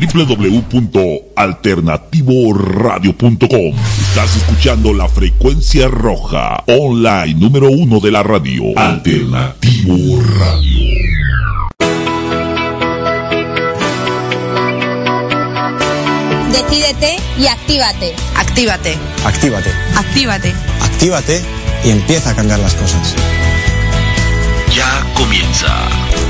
www.alternativoradio.com Estás escuchando la frecuencia roja online número uno de la radio. Alternativo Radio. Decídete y actívate. Actívate. Actívate. Actívate. Actívate y empieza a cambiar las cosas. Ya comienza.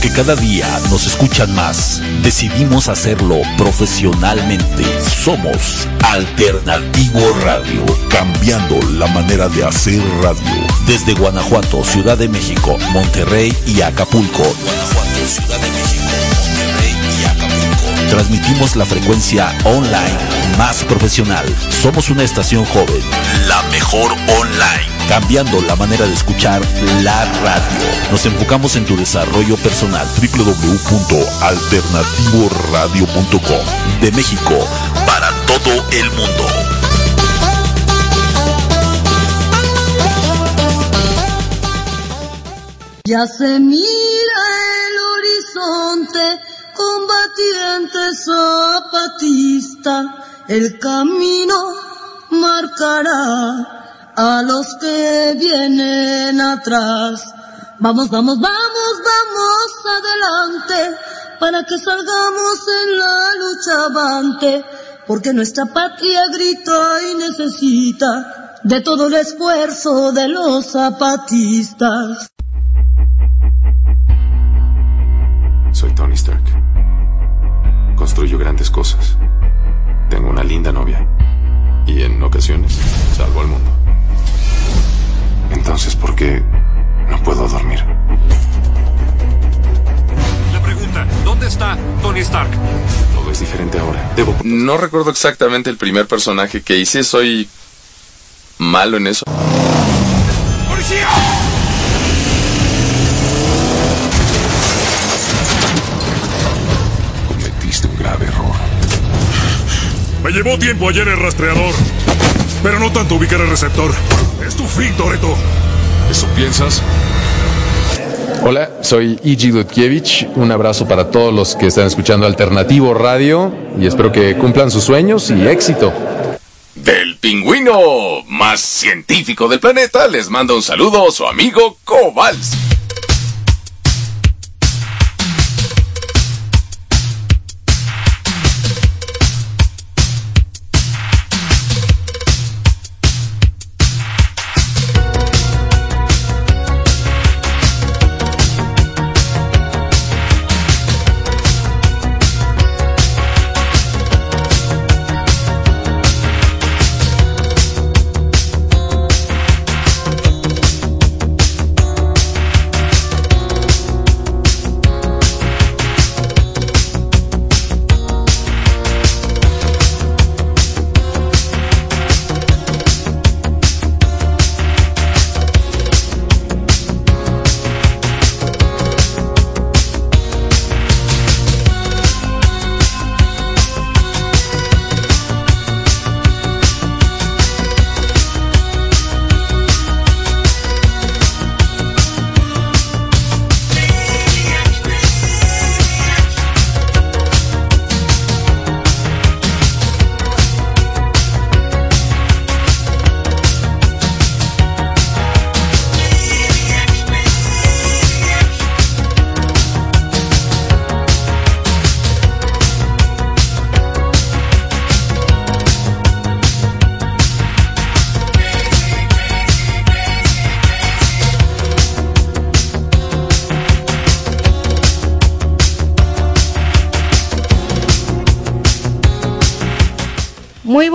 Porque cada día nos escuchan más, decidimos hacerlo profesionalmente. Somos Alternativo Radio, cambiando la manera de hacer radio. Desde Guanajuato, Ciudad de México, Monterrey y Acapulco. Guanajuato, Ciudad de México, Monterrey y Acapulco. Transmitimos la frecuencia online más profesional. Somos una estación joven, la mejor online cambiando la manera de escuchar la radio. Nos enfocamos en tu desarrollo personal www.alternativoradio.com de México para todo el mundo. Ya se mira el horizonte, combatiente zapatista, el camino marcará a los que vienen atrás. Vamos, vamos, vamos, vamos adelante para que salgamos en la lucha avante, porque nuestra patria grita y necesita de todo el esfuerzo de los zapatistas. Soy Tony Stark. Construyo grandes cosas. Tengo una linda novia. Y en ocasiones salvo al mundo. Entonces, ¿por qué no puedo dormir? La pregunta, ¿dónde está Tony Stark? Todo es diferente ahora. Debo... No recuerdo exactamente el primer personaje que hice, soy malo en eso. ¡Policía! Cometiste un grave error. Me llevó tiempo ayer el rastreador, pero no tanto ubicar el receptor. Es tu fin, Toreto. ¿Eso piensas? Hola, soy Igi Lutkiewicz. Un abrazo para todos los que están escuchando Alternativo Radio y espero que cumplan sus sueños y éxito. Del pingüino más científico del planeta les manda un saludo su amigo Kowalski.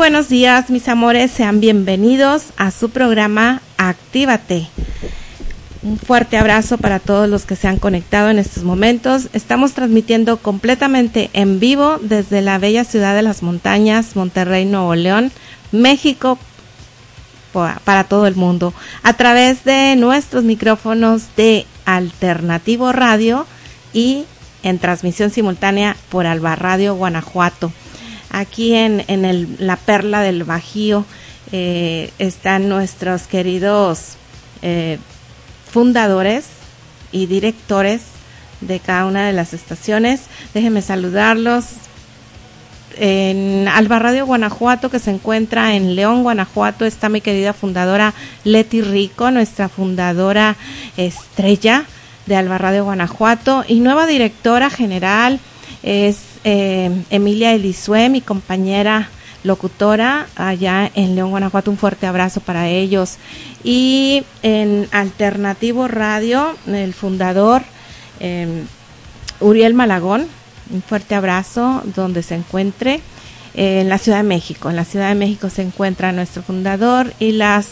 Buenos días, mis amores, sean bienvenidos a su programa Actívate. Un fuerte abrazo para todos los que se han conectado en estos momentos. Estamos transmitiendo completamente en vivo desde la bella ciudad de las montañas, Monterrey, Nuevo León, México, para todo el mundo, a través de nuestros micrófonos de Alternativo Radio y en transmisión simultánea por Alba Radio Guanajuato. Aquí en, en la perla del Bajío eh, están nuestros queridos eh, fundadores y directores de cada una de las estaciones. Déjenme saludarlos. En Alba Radio Guanajuato, que se encuentra en León, Guanajuato, está mi querida fundadora Leti Rico, nuestra fundadora estrella de Alba Radio Guanajuato, y nueva directora general es eh, Emilia Elisue, mi compañera locutora allá en León, Guanajuato. Un fuerte abrazo para ellos. Y en Alternativo Radio, el fundador em, Uriel Malagón, un fuerte abrazo donde se encuentre. en la Ciudad de México. En la Ciudad de México se encuentra nuestro fundador y las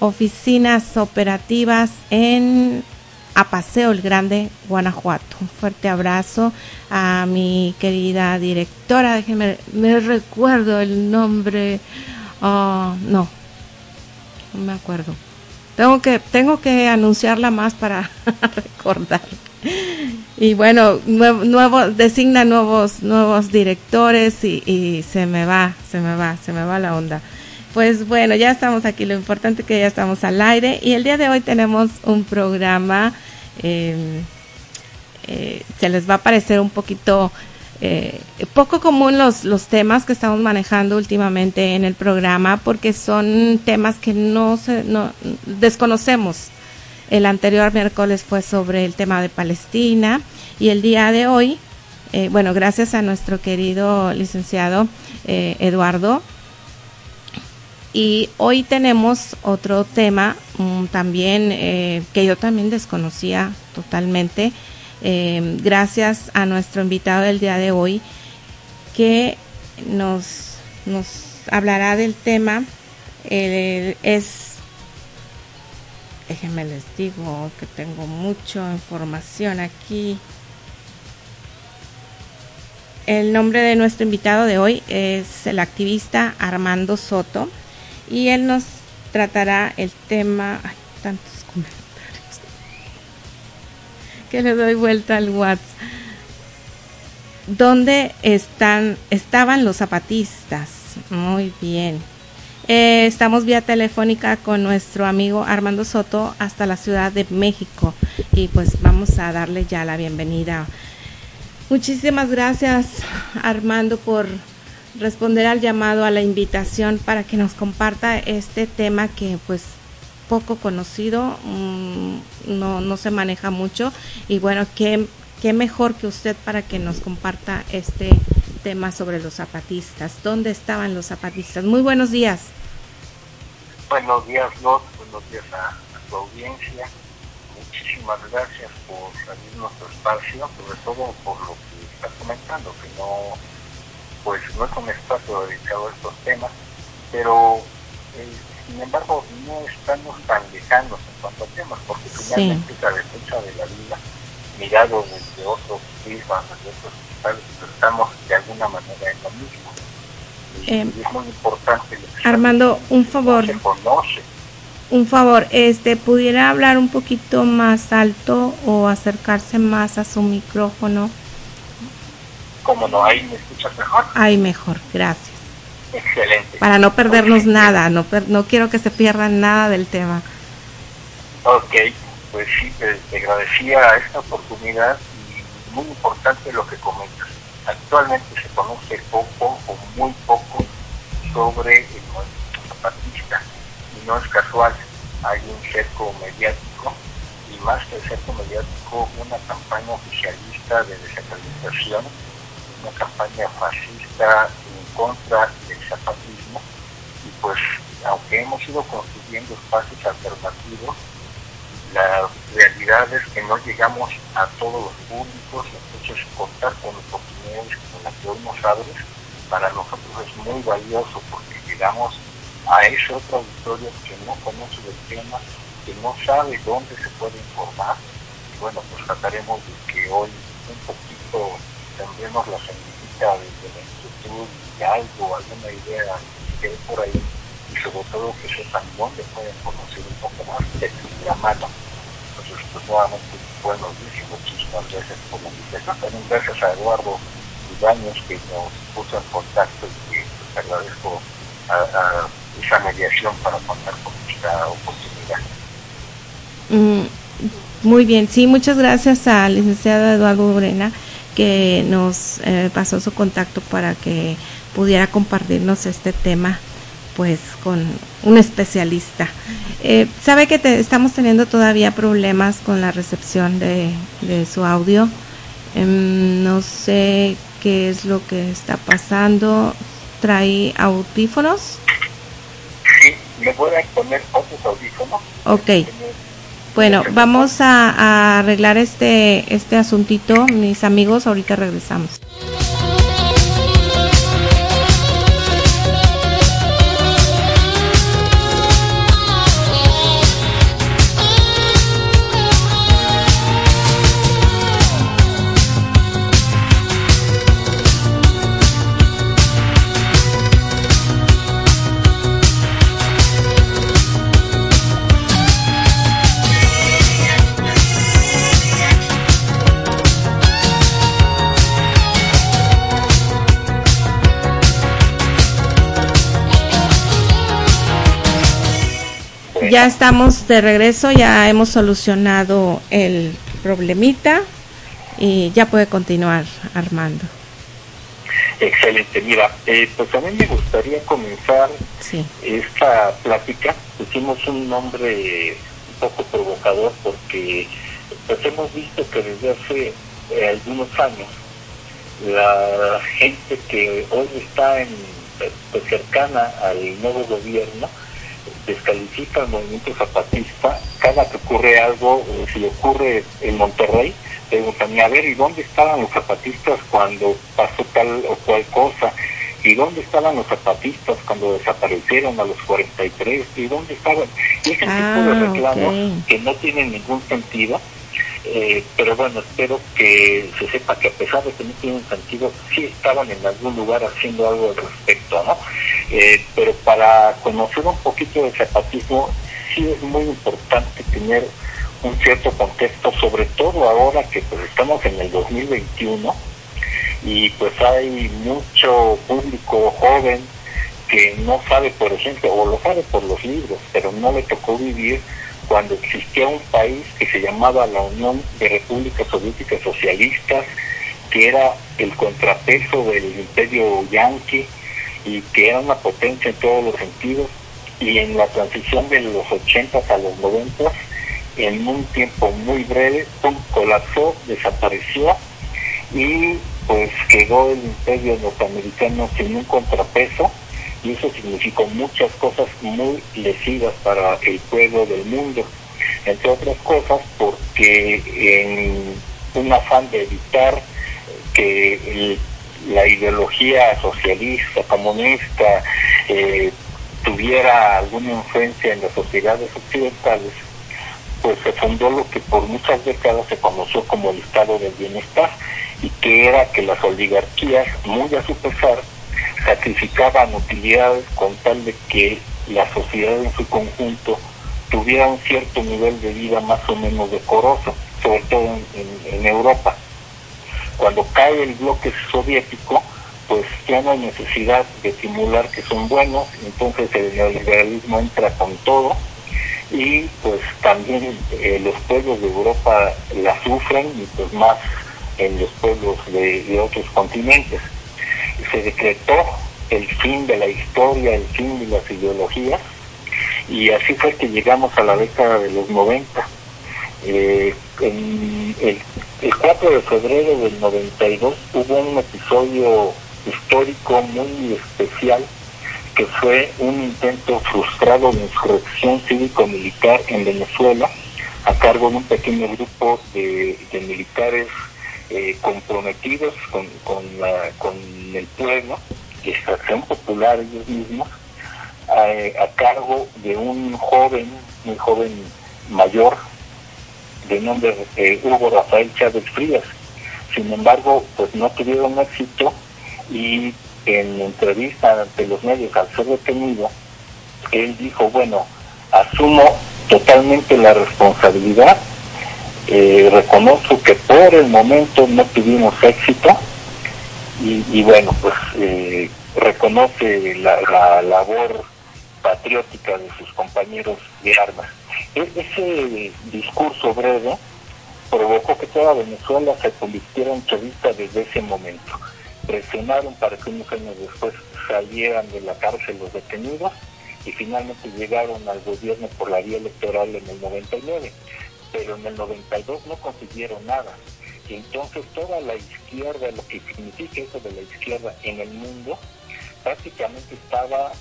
oficinas operativas en a Paseo el Grande, Guanajuato. Un fuerte abrazo a mi querida directora. Déjenme, me recuerdo el nombre. Oh, no, no me acuerdo. Tengo que, tengo que anunciarla más para recordar. Y bueno, nuevo, designa nuevos, nuevos directores y se me va, se me va, se me va la onda. Pues bueno, ya estamos aquí, lo importante es que ya estamos al aire y el día de hoy tenemos un programa, em, eh, se les va a parecer un poquito eh, poco común los, los temas que estamos manejando últimamente en el programa porque son temas que no, se, no desconocemos. El anterior miércoles fue sobre el tema de Palestina y el día de hoy, eh, bueno, gracias a nuestro querido licenciado Eduardo, y hoy tenemos otro tema um, también eh, que yo también desconocía totalmente, eh, gracias a nuestro invitado del día de hoy, que nos, nos hablará del tema. Es, déjenme les digo que tengo mucha información aquí. El nombre de nuestro invitado de hoy es el activista Armando Soto y él nos tratará el tema. Ay, tantos comentarios. Que le doy vuelta al WhatsApp. ¿Dónde están, estaban los zapatistas? Muy bien. Eh, estamos vía telefónica con nuestro amigo Armando Soto hasta la Ciudad de México y pues vamos a darle ya la bienvenida. Muchísimas gracias Armando por responder al llamado, a la invitación para que nos comparta este tema que pues poco conocido, mm, no, no se maneja mucho y bueno, qué, qué mejor que usted para que nos comparta este tema sobre los zapatistas. ¿Dónde estaban los zapatistas? Muy buenos días. Buenos días, Lot. Buenos días a, a tu audiencia. Muchísimas gracias por salir nuestro espacio, sobre todo por lo que estás comentando, que no pues no es un espacio dedicado a estos temas, pero eh, sin embargo no estamos tan lejanos en cuanto a temas, porque finalmente la defensa de la vida, mirado desde otros prismas, desde otros hospitales, estamos de alguna manera en lo mismo. Eh, es muy importante Armando, un favor. se conoce. Un favor, este, ¿pudiera hablar un poquito más alto o acercarse más a su micrófono? Como no, ahí me escuchas mejor. Ay, mejor, gracias. Excelente. Para no perdernos nada, no, per- no quiero que se pierda nada del tema. Ok, pues sí, te, te agradecía esta oportunidad y muy importante lo que comentas. Actualmente se conoce poco o muy poco sobre el movimiento zapatista y no es casual. Hay un cerco mediático y más que el cerco mediático, una campaña oficialista de desacreditación, una campaña fascista en contra del zapatismo y pues aunque hemos ido construyendo espacios alternativos, la realidad es que no llegamos a todos los públicos, entonces contar con oportunidades como las que hoy nos abres, para nosotros es muy valioso porque llegamos a ese otro auditorio que no conoce del tema, que no sabe dónde se puede informar. Y bueno, pues trataremos de que hoy un poquito tendremos la semillita de, la inquietud de algo, alguna idea que hay por ahí y sobre todo que sepan dónde pueden conocer un poco más de la mano. Entonces, pues nuevamente, buenos días y muchísimas gracias por la invitación. También gracias a Eduardo Ibañez que nos puso en contacto y que pues, agradezco a, a esa mediación para contar con esta oportunidad. Mm, muy bien, sí, muchas gracias al licenciado Eduardo Urena que nos eh, pasó su contacto para que pudiera compartirnos este tema pues con un especialista. Eh, sabe que te, estamos teniendo todavía problemas con la recepción de, de su audio. Em, no sé qué es lo que está pasando. ¿Trae audífonos? ¿Me voy a poner otros audífonos? Ok. Bueno, vamos a, arreglar este, este asuntito, mis amigos, ahorita regresamos. Ya estamos de regreso, ya hemos solucionado el problemita y ya puede continuar Armando. Excelente, mira, eh, pues a mí me gustaría comenzar esta plática. Pusimos un nombre un poco provocador porque pues hemos visto que desde hace eh, algunos años la gente que hoy está en, pues, cercana al nuevo gobierno descalifica al movimiento zapatista, cada que ocurre algo, eh, si ocurre en Monterrey, preguntan, a ver, ¿y dónde estaban los zapatistas cuando pasó tal o cual cosa? ¿Y dónde estaban los zapatistas cuando desaparecieron a los 43? ¿Y dónde estaban? Y ese tipo de Ah, reclamos que no tienen ningún sentido, eh, pero bueno, espero que se sepa que a pesar de que no tienen sentido, sí estaban en algún lugar haciendo algo al respecto, ¿no? Eh, pero para conocer un poquito del zapatismo, sí es muy importante tener un cierto contexto, sobre todo ahora que pues estamos en el 2021 y pues hay mucho público joven que no sabe, por ejemplo, o lo sabe por los libros, pero no le tocó vivir cuando existía un país que se llamaba la Unión de Repúblicas Soviéticas Socialistas, que era el contrapeso del imperio yanqui y que era una potencia en todos los sentidos, y en la transición de los 80 a los 90, en un tiempo muy breve, colapsó, desapareció y pues quedó el imperio norteamericano sin un contrapeso y eso significó muchas cosas muy lesivas para el pueblo del mundo, entre otras cosas porque en un afán de evitar que la ideología socialista, comunista, eh, tuviera alguna influencia en las sociedades occidentales, pues se fundó lo que por muchas décadas se conoció como el estado del bienestar y que era que las oligarquías, muy a su pesar, sacrificaban utilidades con tal de que la sociedad en su conjunto tuviera un cierto nivel de vida más o menos decoroso, sobre todo en, Europa. Cuando cae el bloque soviético, pues ya no hay necesidad de simular que son buenos, entonces el neoliberalismo entra con todo y pues también eh, los pueblos de Europa la sufren y pues más en los pueblos de otros continentes. Se decretó el fin de la historia, el fin de las ideologías y así fue que llegamos a la década de los 90. Eh, el, el 4 de febrero del 92 hubo un episodio histórico muy especial que fue un intento frustrado de insurrección cívico-militar en Venezuela a cargo de un pequeño grupo de militares eh, comprometidos con, con, el pueblo extracción popular ellos mismos, a, a cargo de un joven, muy joven mayor, de nombre eh, Hugo Rafael Chávez Frías. Sin embargo, pues no tuvieron éxito y en entrevista ante los medios al ser detenido, él dijo, bueno, asumo totalmente la responsabilidad, eh, reconozco que por el momento no tuvimos éxito y, y bueno, pues eh, reconoce la, la labor patriótica de sus compañeros de armas. E- ese discurso breve provocó que toda Venezuela se convirtiera en chavista desde ese momento. Presionaron para que unos años después salieran de la cárcel los detenidos y finalmente llegaron al gobierno por la vía electoral en el 99, pero en el 92 no consiguieron nada. Y entonces toda la izquierda, lo que significa eso de la izquierda en el mundo, prácticamente estaba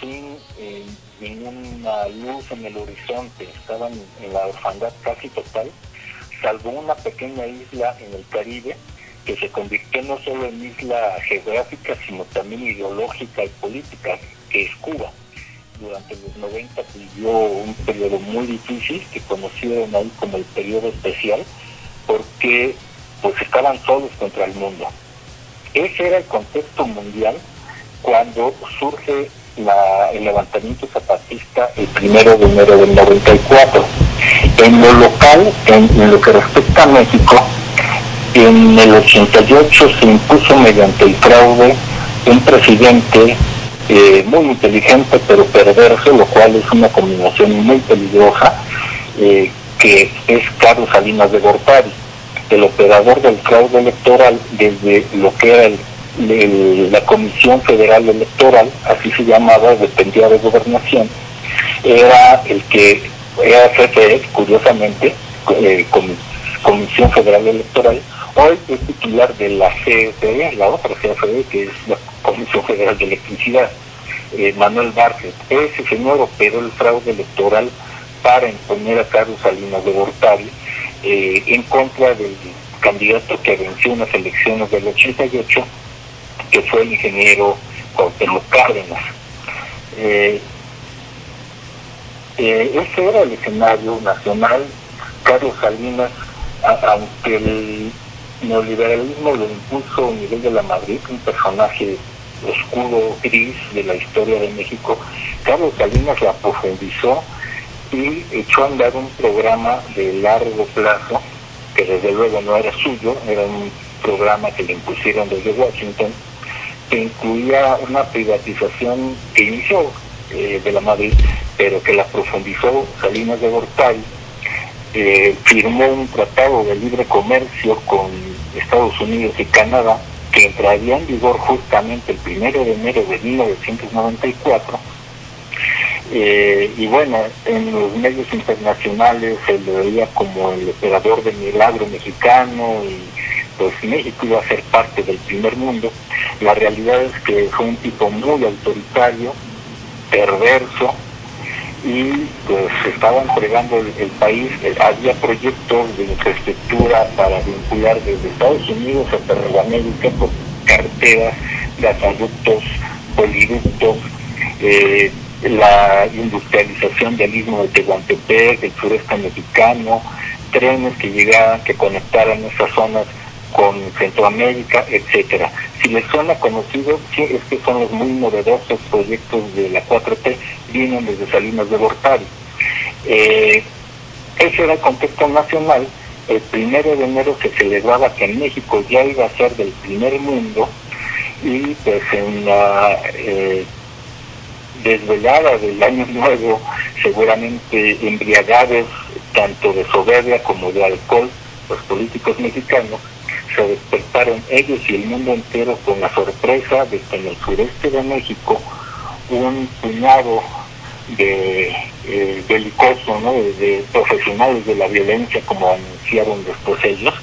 sin eh, ninguna luz en el horizonte, estaban en la orfandad casi total, salvo una pequeña isla en el Caribe que se convirtió no solo en isla geográfica, sino también ideológica y política, que es Cuba. Durante los 90 vivió un periodo muy difícil que conocieron ahí como el periodo especial, porque pues estaban solos contra el mundo. Ese era el contexto mundial cuando surge la, el levantamiento zapatista el primero de enero del 94. En lo local, en, en lo que respecta a México, en el 88 se impuso mediante el fraude un presidente eh, muy inteligente pero perverso, lo cual es una combinación muy peligrosa, eh, que es Carlos Salinas de Gortari, el operador del fraude electoral desde lo que era el la Comisión Federal Electoral, así se llamaba, dependía de gobernación, era el que era jefe, curiosamente, eh, Comisión Federal Electoral, hoy es titular de la CFE, la otra CFE, que es la Comisión Federal de Electricidad, eh, Manuel Bartlett. Ese señor operó el fraude electoral para imponer a Carlos Salinas de Gortari eh, en contra del candidato que venció unas elecciones del 88 que fue el ingeniero Cuauhtémoc Cárdenas. Eh, ese era el escenario nacional. Carlos Salinas, a, aunque el neoliberalismo lo impuso Miguel de la Madrid, un personaje oscuro, gris de la historia de México, Carlos Salinas la profundizó y echó a andar un programa de largo plazo, que desde luego no era suyo, era un programa que le impusieron desde Washington, que incluía una privatización que inició eh, de la Madrid, pero que la profundizó Salinas de Gortari, eh, firmó un tratado de libre comercio con Estados Unidos y Canadá que entraría en vigor justamente el primero de enero de 1994. Eh, y bueno, en los medios internacionales se le veía como el operador de milagro mexicano y pues México iba a ser parte del primer mundo. La realidad es que fue un tipo muy autoritario, perverso, y pues estaba entregando el, país, eh, había proyectos de infraestructura para vincular desde Estados Unidos hasta América por carreteras, gasoductos, poliductos, eh, la industrialización del istmo de Tehuantepec, del sureste mexicano, trenes que llegaran, que conectaran esas zonas con Centroamérica, etcétera. Si les suena conocido, sí, es que son los muy novedosos proyectos de la 4T, vienen desde Salinas de Gortari. Eh, ese era el contexto nacional. El primero de enero se celebraba que México ya iba a ser del primer mundo y pues en la eh, desvelada del año nuevo, seguramente embriagados tanto de soberbia como de alcohol, los políticos mexicanos, se despertaron ellos y el mundo entero con la sorpresa de que en el sureste de México un puñado de eh, belicoso, ¿no? de, de, profesionales de la violencia, como anunciaron después ellos,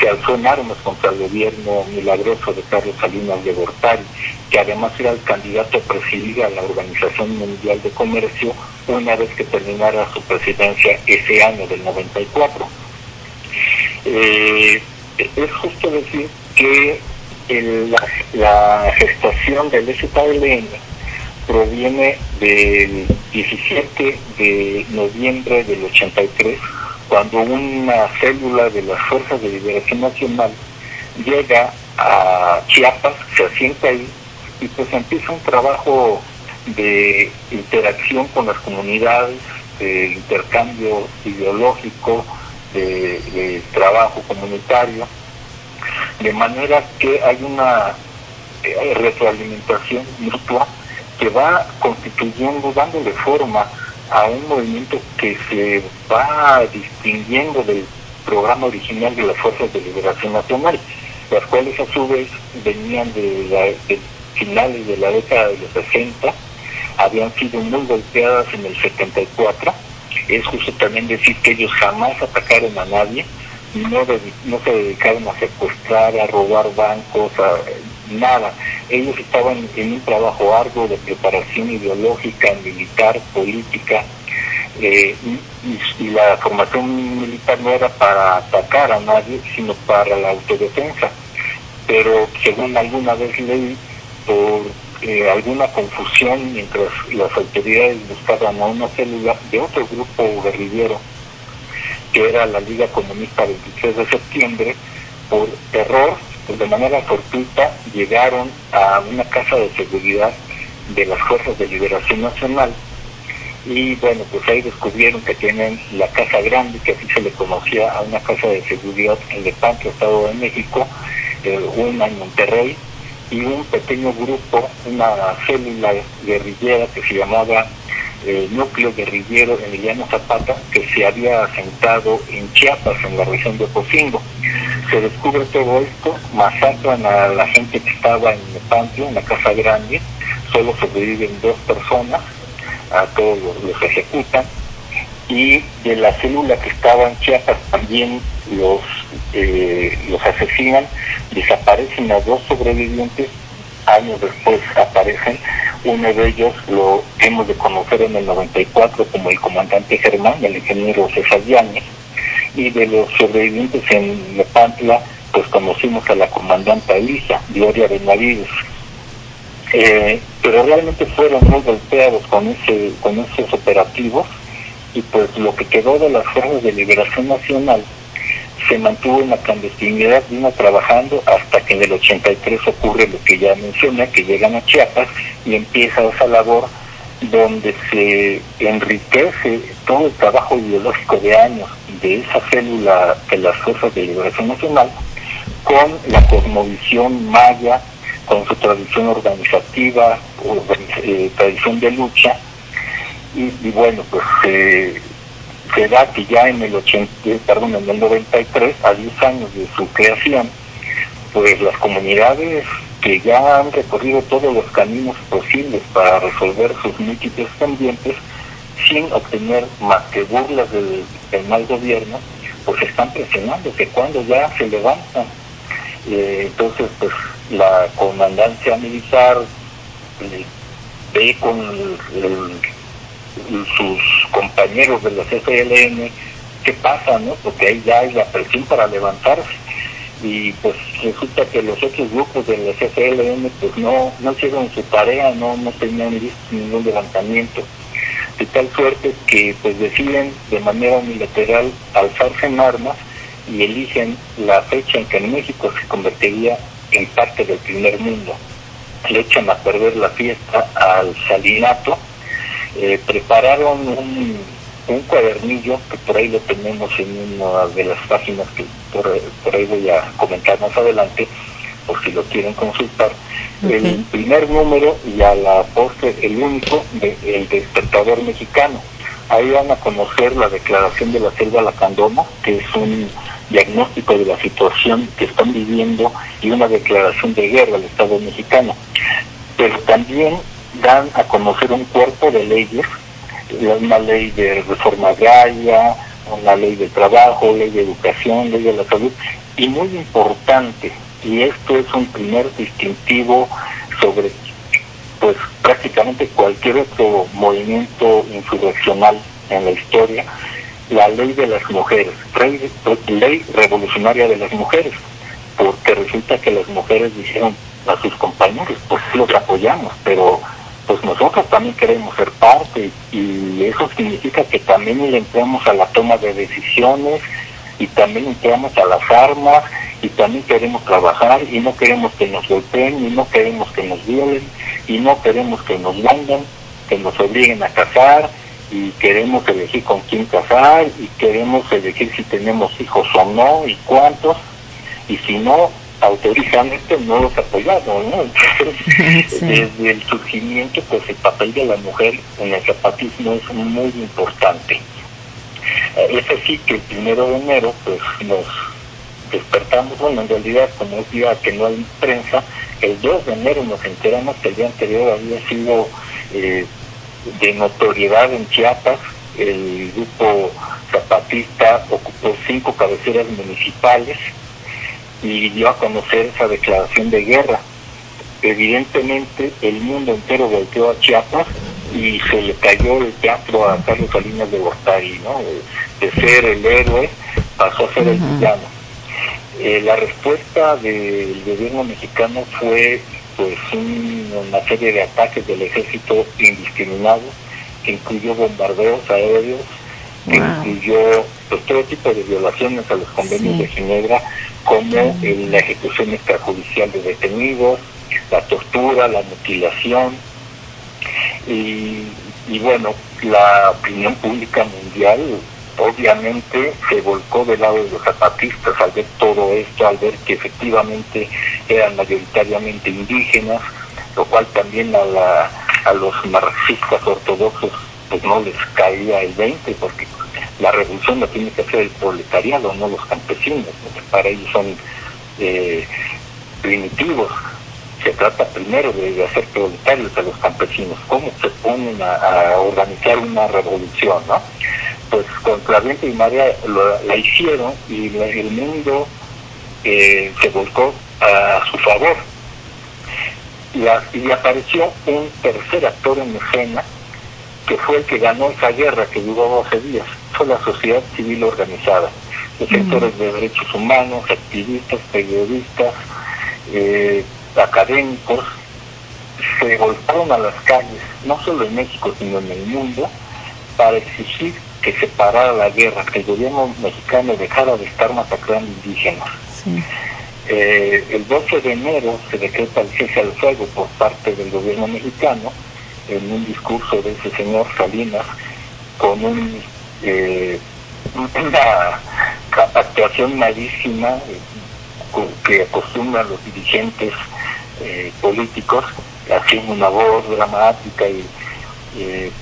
se alzó en armas contra el gobierno milagroso de Carlos Salinas de Gortari, que además era el candidato a presidir a la Organización Mundial de Comercio una vez que terminara su presidencia ese año del 94. Eh, es justo decir que la, gestación del SKLN proviene del 17 de noviembre del 83, cuando una célula de las Fuerzas de Liberación Nacional llega a Chiapas, se asienta ahí y pues empieza un trabajo de interacción con las comunidades, de intercambio ideológico, de, trabajo comunitario, de manera que hay una eh, retroalimentación mutua que va constituyendo, dándole forma a un movimiento que se va distinguiendo del programa original de las Fuerzas de Liberación Nacional, las cuales a su vez venían de, la, de finales de la década de los 60, habían sido muy golpeadas en el 74. Es justo también decir que ellos jamás atacaron a nadie, no, no se dedicaron a secuestrar, a robar bancos, a nada. Ellos estaban en un trabajo arduo de preparación ideológica, militar, política, eh, y, y- y la formación militar no era para atacar a nadie, sino para la autodefensa. Pero según alguna vez leí, por eh, alguna confusión mientras las autoridades buscaban a una célula de otro grupo guerrillero, que era la Liga Comunista 23 de septiembre, por error, pues de manera fortuita, llegaron a una casa de seguridad de las Fuerzas de Liberación Nacional. Y bueno, pues ahí descubrieron que tienen la Casa Grande, que así se le conocía a una casa de seguridad en Lepanto, Estado de México, eh, una en Monterrey, y un pequeño grupo, una célula guerrillera que se llamaba eh, Núcleo Guerrillero Emiliano Zapata, que se había asentado en Chiapas, en la región de Ocosingo. Se descubre todo esto, masacran a la gente que estaba en Lepanto, en la Casa Grande, solo sobreviven dos personas, a todos los ejecutan y de la célula que estaba en Chiapas también los eh, los asesinan, desaparecen a dos sobrevivientes, años después aparecen, uno de ellos lo hemos de conocer en el 94 como el comandante Germán, el ingeniero César Yáñez, y de los sobrevivientes en Lepantla, pues conocimos a la comandante Elisa, Gloria Benavides, eh, pero realmente fueron muy golpeados con ese con esos operativos y pues lo que quedó de las fuerzas de liberación nacional se mantuvo en la clandestinidad, vino trabajando hasta que en el 83 ocurre lo que ya mencioné, que llegan a Chiapas y empieza esa labor donde se enriquece todo el trabajo ideológico de años de esa célula de las fuerzas de liberación nacional con la cosmovisión maya, con su tradición organizativa, organiz- eh, tradición de lucha, y, y bueno, pues eh, se da que ya en el 80, eh, perdón, en el 93, a 10 años de su creación, pues las comunidades que ya han recorrido todos los caminos posibles para resolver sus múltiples pendientes, sin obtener más que burlas del, mal gobierno, pues están presionando que cuando ya se levantan, eh, entonces pues la comandancia militar eh, ve con el- sus compañeros de la CFLN qué pasa, ¿no? Porque ahí ya hay la presión para levantarse y pues resulta que los otros grupos de la CFLN pues no, no hicieron su tarea, no, no tenían ningún levantamiento de tal suerte que pues deciden de manera unilateral alzarse en armas y eligen la fecha en que México se convertiría en parte del primer mundo. Le echan a perder la fiesta al salinato, eh, prepararon un, un cuadernillo que por ahí lo tenemos en una de las páginas que por, por ahí voy a comentar más adelante, por si lo quieren consultar. El primer número y a la postre el único de El Despertador Mexicano. Ahí van a conocer la declaración de la selva Lacandona, que es un diagnóstico de la situación que están viviendo y una declaración de guerra al Estado mexicano. Pero también dan a conocer un cuerpo de leyes, una ley de reforma agraria, una ley de trabajo, ley de educación, ley de la salud, y muy importante, y esto es un primer distintivo sobre pues prácticamente cualquier otro movimiento insurreccional en la historia, la ley de las mujeres, ley, revolucionaria de las mujeres, porque resulta que las mujeres dijeron a sus compañeros, pues los apoyamos, pero pues nosotros también queremos ser parte y eso significa que también le entramos a la toma de decisiones y también entramos a las armas y también queremos trabajar y no queremos que nos golpeen y no queremos que nos violen y no queremos que nos mandan, que nos obliguen a casar y queremos elegir con quién casar y queremos elegir si tenemos hijos o no y cuántos y si no autorizan esto no los apoyamos ¿no? Entonces, desde el surgimiento pues el papel de la mujer en el zapatismo es muy importante eh, es así que el primero de enero pues nos despertamos, bueno, en realidad como es día que no hay prensa, el 2 de enero nos enteramos que el día anterior había sido eh, de notoriedad en Chiapas, el grupo zapatista ocupó cinco cabeceras municipales y dio a conocer esa declaración de guerra. Evidentemente el mundo entero volteó a Chiapas y se le cayó el teatro a Carlos Salinas de Gortari, ¿no? De, ser el héroe pasó a ser el villano. Eh, la respuesta del gobierno mexicano fue pues una serie de ataques del ejército indiscriminado que incluyó bombardeos aéreos, que incluyó pues, todo tipo de violaciones a los convenios de Ginebra, como la ejecución extrajudicial de detenidos, la tortura, la mutilación. Y, y bueno, la opinión pública mundial obviamente se volcó del lado de los zapatistas al ver todo esto, al ver que efectivamente eran mayoritariamente indígenas, lo cual también a, la, a los marxistas ortodoxos pues no les caía el 20 porque la revolución la tiene que hacer el proletariado, no los campesinos, porque para ellos son eh, primitivos. Se trata primero de, hacer proletarios a los campesinos, cómo se ponen a, organizar una revolución, ¿no? pues contra viento y marea la hicieron y el mundo eh, se volcó a su favor. Y, apareció un tercer actor en escena que fue el que ganó esa guerra que duró 12 días. Fue la sociedad civil organizada, los sectores de derechos humanos, activistas, periodistas, eh, académicos, se volcaron a las calles, no solo en México, sino en el mundo, para exigir que se parara la guerra, que el gobierno mexicano dejara de estar masacrando indígenas. Eh, el 12 de enero se decreta el cese al fuego por parte del gobierno mexicano en un discurso de ese señor Salinas con un, eh, una actuación malísima eh, que acostumbran los dirigentes políticos haciendo una voz dramática y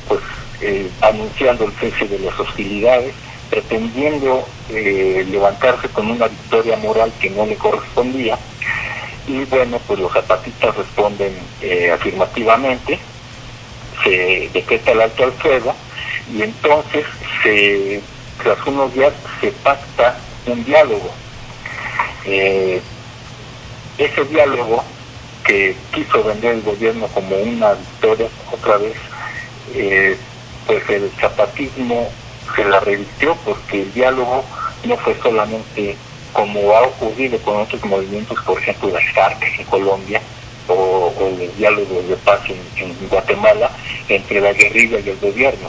pues eh, anunciando el cese de las hostilidades, pretendiendo eh, levantarse con una victoria moral que no le correspondía. Y bueno, pues los zapatistas responden eh, afirmativamente, se decreta el alto al fuego y entonces se, tras unos días se pacta un diálogo. ese diálogo que quiso vender el gobierno como una victoria otra vez eh, pues el zapatismo se la revistió porque el diálogo no fue solamente como ha ocurrido con otros movimientos, por ejemplo las FARC en Colombia o, el diálogo de paz en, Guatemala entre la guerrilla y el gobierno,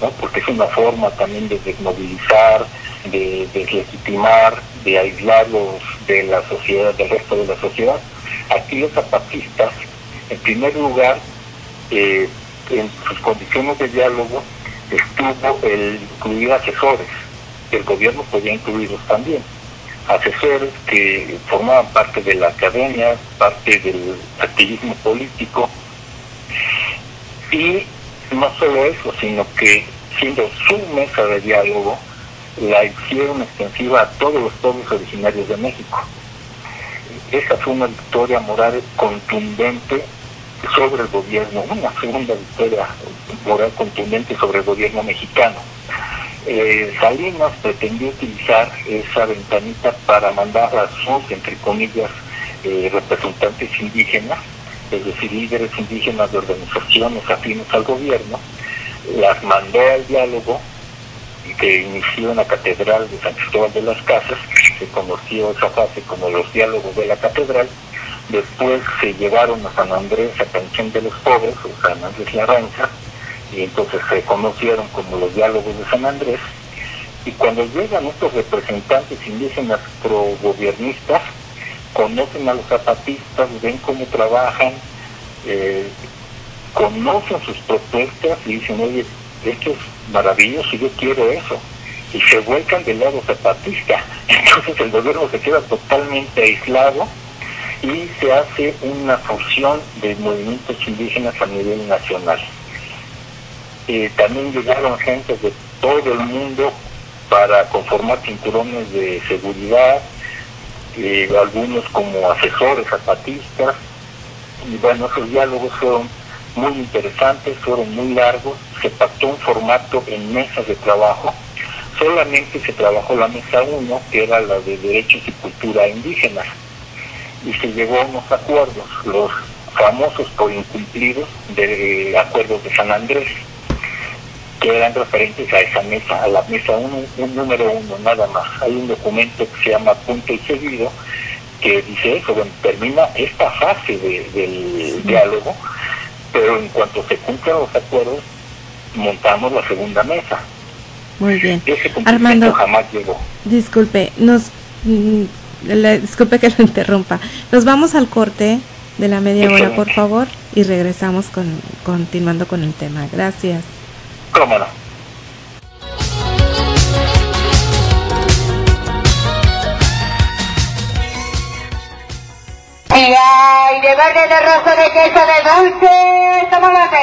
¿no? porque es una forma también de desmovilizar, de deslegitimar, de aislarlos de la sociedad, del resto de la sociedad. Aquí los zapatistas, en primer lugar, eh, en sus condiciones de diálogo estuvo el incluir asesores. El gobierno podía incluirlos también. Asesores que formaban parte de la academia, parte del activismo político. Y no solo eso, sino que siendo su mesa de diálogo, la hicieron extensiva a todos los pueblos originarios de México. Esa fue una victoria moral contundente sobre el gobierno, una segunda victoria moral contundente sobre el gobierno mexicano. Eh, Salinas pretendió utilizar esa ventanita para mandar a sus, entre comillas, eh, representantes indígenas, es decir, líderes indígenas de organizaciones afines al gobierno, las mandó al diálogo que inició en la Catedral de San Cristóbal de las Casas se conoció esa fase como los diálogos de la catedral. Después se llevaron a San Andrés a Canción de los Pobres, o San Andrés Larranza, y entonces se conocieron como los diálogos de San Andrés. Y cuando llegan estos representantes indígenas pro-gobiernistas, conocen a los zapatistas, ven cómo trabajan, eh, conocen sus propuestas y dicen, oye, esto es maravilloso, yo quiero eso. Y se vuelcan del lado zapatista. Entonces el gobierno se queda totalmente aislado y se hace una fusión de movimientos indígenas a nivel nacional. También llegaron gente de todo el mundo para conformar cinturones de seguridad, eh, algunos como asesores zapatistas, y bueno, esos diálogos fueron muy interesantes, fueron muy largos, se pactó un formato en mesas de trabajo, solamente se trabajó la mesa 1, que era la de derechos y cultura indígenas, y se llegó a unos acuerdos, los famosos por incumplidos de acuerdos de San Andrés, que eran referentes a esa mesa, a la mesa 1, un número uno, nada más. Hay un documento que se llama Punto y Seguido, que dice eso, bueno, termina esta fase del diálogo, pero en cuanto se cumplan los acuerdos, montamos la segunda mesa. Muy bien. Ese Armando, jamás llegó. Disculpe, nos mm, le- disculpe que lo interrumpa. Nos vamos al corte de la media hora, por favor, y regresamos con continuando con el tema. Gracias. ¿Cómo no? Y hay de verde, de rojo, de queso, de dulce, somos los de.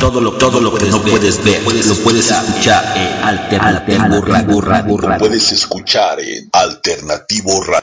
Todo lo, todo lo que no puedes ver, lo puedes escuchar en Alternativo Radio. Lo puedes escuchar en Alternativo Radio.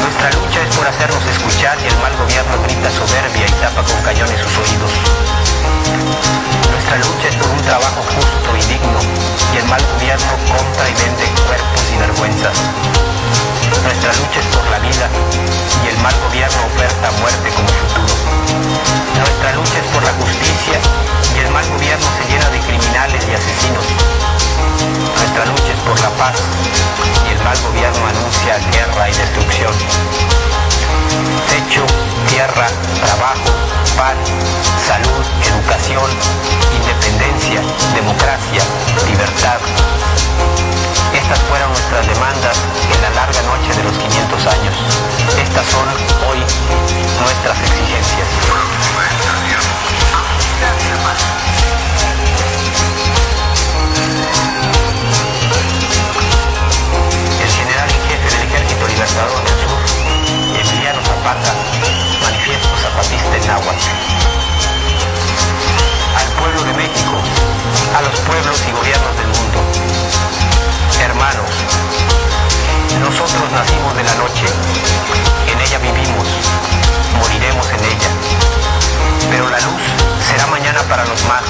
Nuestra lucha es por hacernos escuchar y el mal gobierno grita soberbia y tapa con cañones sus oídos. Nuestra lucha es por un trabajo justo y digno y el mal gobierno compra y vende cuerpos y vergüenzas. Nuestra lucha es por la vida y el mal gobierno oferta muerte como futuro. Nuestra lucha es por la justicia y el mal gobierno se llena de criminales y asesinos. Nuestra lucha es por la paz y el mal gobierno anuncia guerra y destrucción. Techo, tierra, trabajo, paz, salud, educación, independencia, democracia, libertad. Estas fueron nuestras demandas en la larga noche de los 500 años. Estas son hoy nuestras exigencias. El general en jefe del Ejército Libertador del Sur, Emiliano Zapata, manifiesto zapatista en náhuatl. Al pueblo de México, a los pueblos y gobiernos del mundo. Hermanos, nosotros nacimos de la noche, en ella vivimos, moriremos en ella. Pero la luz será mañana para los más,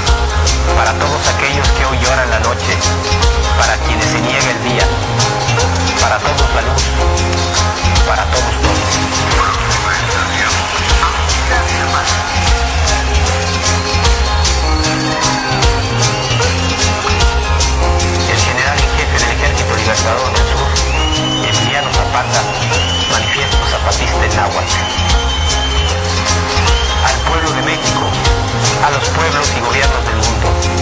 para todos aquellos que hoy lloran la noche, para quienes se niega el día, para todos la luz, para todos El Libertador Emiliano Zapata, manifiesto zapatista en náhuatl. Al pueblo de México, a los pueblos y gobiernos del mundo.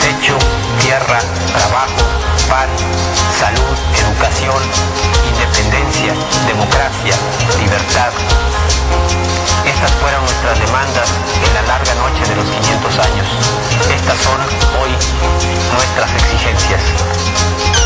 techo, tierra, trabajo, pan, salud, educación, independencia, democracia, libertad. Estas fueron nuestras demandas en la larga noche de los 500 años. Estas son hoy nuestras exigencias.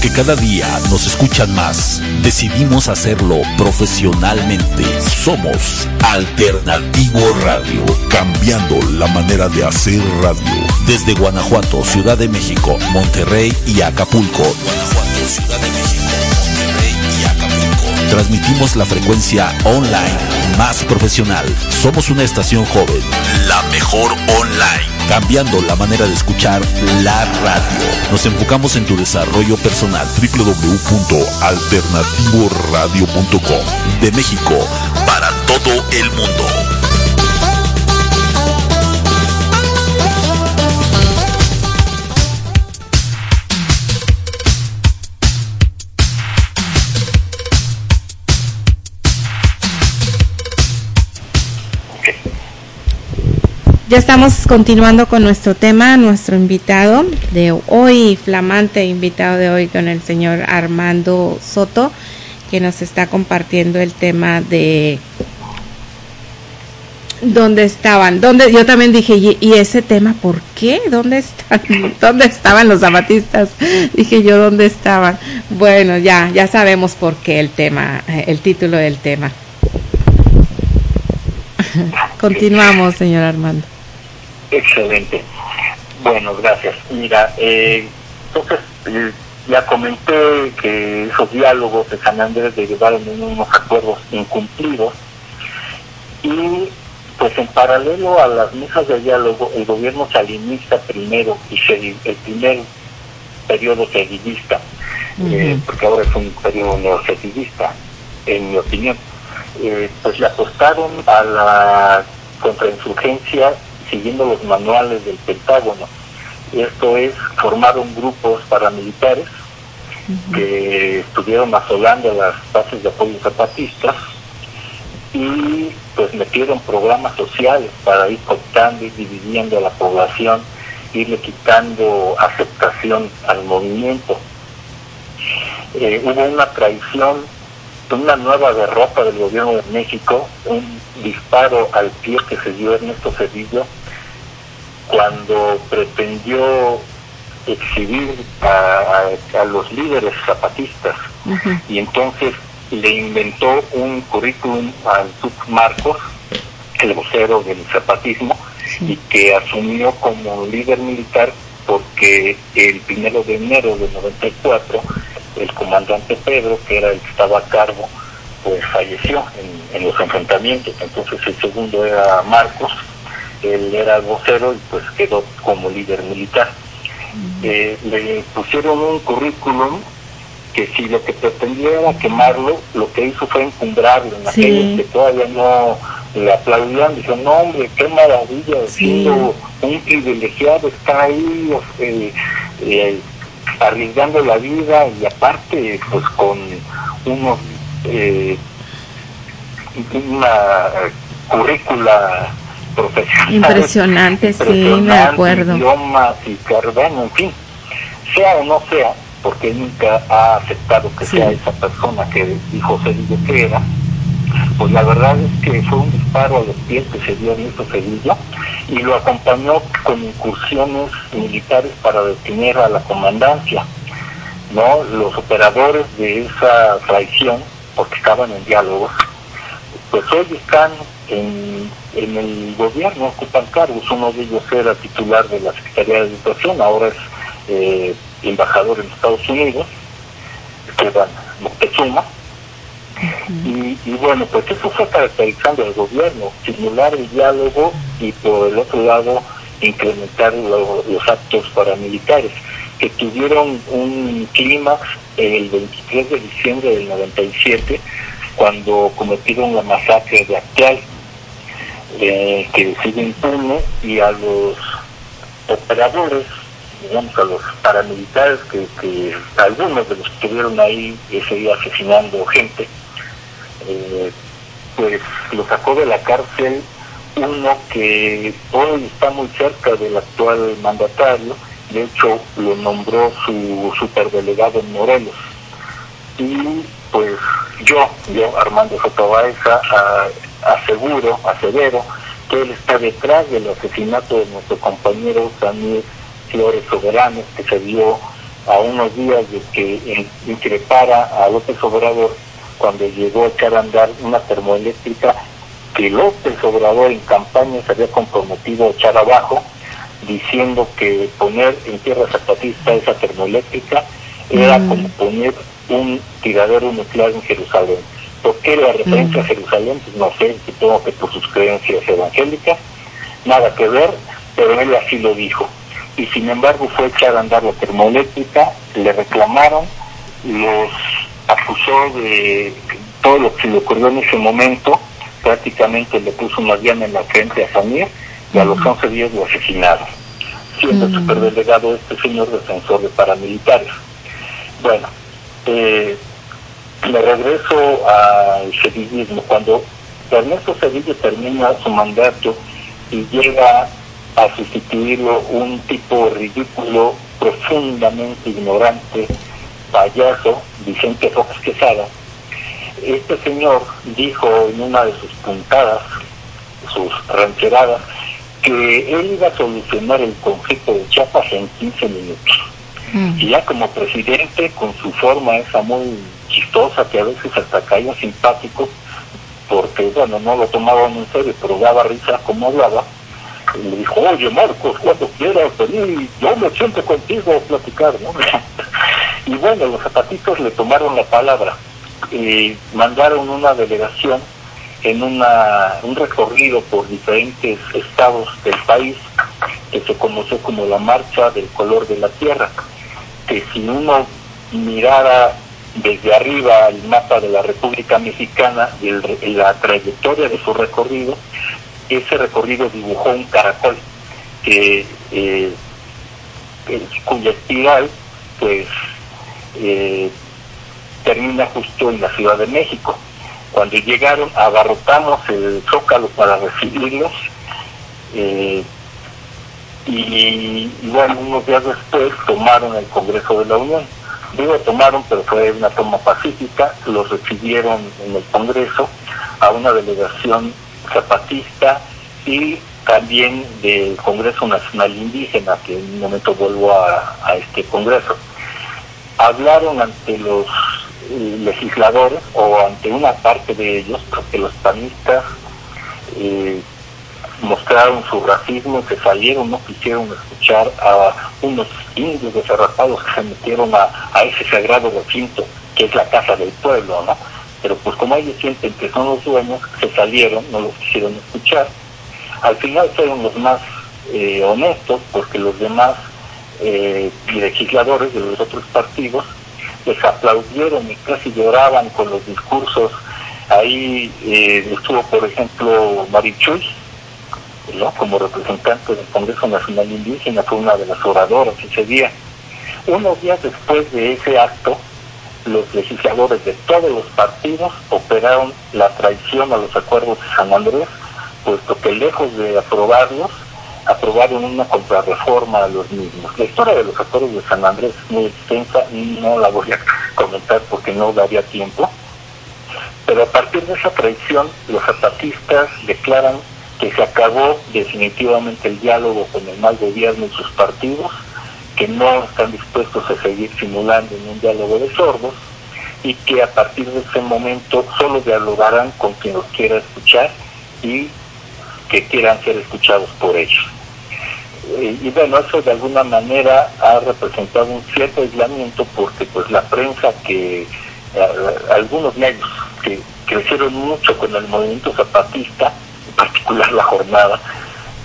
Porque cada día nos escuchan más. Decidimos hacerlo profesionalmente. Somos Alternativo Radio. Cambiando la manera de hacer radio. Desde Guanajuato, Ciudad de México, Monterrey y Acapulco. Guanajuato, Ciudad de México, Monterrey y Acapulco. Transmitimos la frecuencia online más profesional. Somos una estación joven. La mejor online cambiando la manera de escuchar la radio. Nos enfocamos en tu desarrollo personal www.alternativoradio.com de México para todo el mundo. Ya estamos continuando con nuestro tema, nuestro invitado de hoy, flamante invitado de hoy con el señor Armando Soto, que nos está compartiendo el tema de dónde estaban, dónde yo también dije, ¿y, ese tema por qué? ¿Dónde están? ¿Dónde estaban los zapatistas? Dije yo, ¿dónde estaban? Bueno, ya ya sabemos por qué el tema, el título del tema. Continuamos, señor Armando. Excelente. Bueno, gracias. Mira, eh, entonces eh, ya comenté que esos diálogos de San Andrés derivaron en unos acuerdos incumplidos y pues en paralelo a las mesas de diálogo el gobierno salinista primero y el primer periodo seguidista, eh, porque ahora es un periodo neocedilista, en mi opinión, pues le apostaron a la contrainsurgencia siguiendo los manuales del Pentágono. Esto es, formaron grupos paramilitares que estuvieron asolando las bases de apoyo zapatistas y pues metieron programas sociales para ir cooptando y dividiendo a la población, irle quitando aceptación al movimiento. Eh, hubo una traición, una nueva derrota del gobierno de México, un disparo al pie que se dio Ernesto Cedillo cuando pretendió exhibir a, los líderes zapatistas. Y entonces le inventó un currículum al Duc Marcos, el vocero del zapatismo, y que asumió como líder militar porque el primero de enero del 94 el comandante Pedro, que era el que estaba a cargo, pues falleció en, en los enfrentamientos. Entonces el segundo era Marcos, él era vocero y pues quedó como líder militar. Eh, le pusieron un currículum que si lo que pretendía era quemarlo, lo que hizo fue encumbrarlo en aquellos que todavía no le aplaudían, dijeron, no hombre, qué maravilla, siendo un privilegiado, está ahí eh, eh, arriesgando la vida y aparte pues con unos una currícula Impresionante, sí, me acuerdo. Idiomas y bueno, en fin, sea o no sea, porque nunca ha aceptado que sea esa persona que dijo Cedillo que era, pues la verdad es que fue un disparo a los pies que se dio en eso Cedillo y lo acompañó con incursiones militares para detener a la comandancia. ¿no? Los operadores de esa traición, porque estaban en diálogos, pues hoy están en, el gobierno, ocupan cargos. Uno de ellos era titular de la Secretaría de Educación, ahora es eh, embajador en Estados Unidos, Esteban Moctezuma. Y, bueno, pues eso fue caracterizando al gobierno, estimular el diálogo y por el otro lado incrementar los actos paramilitares, que tuvieron un clímax el 23 de diciembre del 97, cuando cometieron la masacre de Acteal eh, que sigue impune y a los operadores, digamos a los paramilitares que, algunos de los que estuvieron ahí ese día asesinando gente, eh, pues lo sacó de la cárcel uno que hoy está muy cerca del actual mandatario, de hecho lo nombró su superdelegado en Morelos. Y pues yo, yo Armando Sotobaeza, aseguro, asevero, que él está detrás del asesinato de nuestro compañero Daniel Flores Soberano, que se dio a unos días de que increpara a López Obrador cuando llegó a echar a andar una termoeléctrica que López Obrador en campaña se había comprometido a echar abajo, diciendo que poner en tierra zapatista esa termoeléctrica era Mm. como poner un tiradero nuclear en Jerusalén. ¿Por qué la referencia a Jerusalén? Pues no sé, supongo que por sus creencias evangélicas, nada que ver, pero él así lo dijo. Y sin embargo fue echar a andar la termoeléctrica, le reclamaron, los acusó de todo lo que le ocurrió en ese momento, prácticamente le puso una llana en la frente a Samir y a los 11 días lo asesinaron, siendo el superdelegado este señor defensor de paramilitares. Bueno, eh, me regreso al sevillismo. Cuando Ernesto Sevilla termina su mandato y llega a sustituirlo un tipo ridículo, profundamente ignorante, payaso, Vicente Fox Quesada, este señor dijo en una de sus puntadas, sus rancheradas, que él iba a solucionar el conflicto de Chiapas en 15 minutos. Y ya como presidente, con su forma esa muy chistosa, que a veces hasta caía simpático, porque bueno, no lo tomaban en serio, pero daba risa como hablaba, y le dijo, oye Marcos, cuando quieras venir, yo me siento contigo a platicar, ¿no? y bueno, los zapatistas le tomaron la palabra, y mandaron una delegación en una, un recorrido por diferentes estados del país que se conoció como la Marcha del Color de la Tierra, que si uno mirara desde arriba el mapa de la República Mexicana y el la trayectoria de su recorrido, ese recorrido dibujó un caracol que eh, eh, cuya espiral pues eh, termina justo en la Ciudad de México. Cuando llegaron, abarrotamos el zócalo para recibirlos eh, y, bueno, unos días después tomaron el Congreso de la Unión. Digo tomaron, pero fue una toma pacífica, los recibieron en el Congreso a una delegación zapatista y también del Congreso Nacional Indígena, que en un momento vuelvo a este Congreso. Hablaron ante los eh, legisladores o ante una parte de ellos, porque los panistas eh, mostraron su racismo, que salieron, no quisieron escuchar a unos indios desarrapados que se metieron a, a ese sagrado recinto que es la casa del pueblo, ¿no? Pero pues como ellos sienten que son los dueños, se salieron, no los quisieron escuchar. Al final fueron los más eh, honestos, porque los demás eh, legisladores de los otros partidos les aplaudieron y casi lloraban con los discursos. Ahí eh, estuvo, por ejemplo, Marichuy, ¿no? como representante del Congreso Nacional Indígena, fue una de las oradoras ese día. Unos días después de ese acto, los legisladores de todos los partidos operaron la traición a los acuerdos de San Andrés, puesto que lejos de aprobarlos, aprobaron una contrarreforma a los mismos. La historia de los acuerdos de San Andrés es muy extensa y no la voy a comentar porque no daría tiempo. Pero a partir de esa traición, los zapatistas declaran que se acabó definitivamente el diálogo con el mal gobierno y sus partidos, que no están dispuestos a seguir simulando en un diálogo de sordos y que a partir de ese momento solo dialogarán con quien los quiera escuchar y que quieran ser escuchados por ellos. Eh, y bueno, eso de alguna manera ha representado un cierto aislamiento porque pues la prensa que eh, algunos medios que crecieron mucho con el movimiento zapatista, en particular la jornada,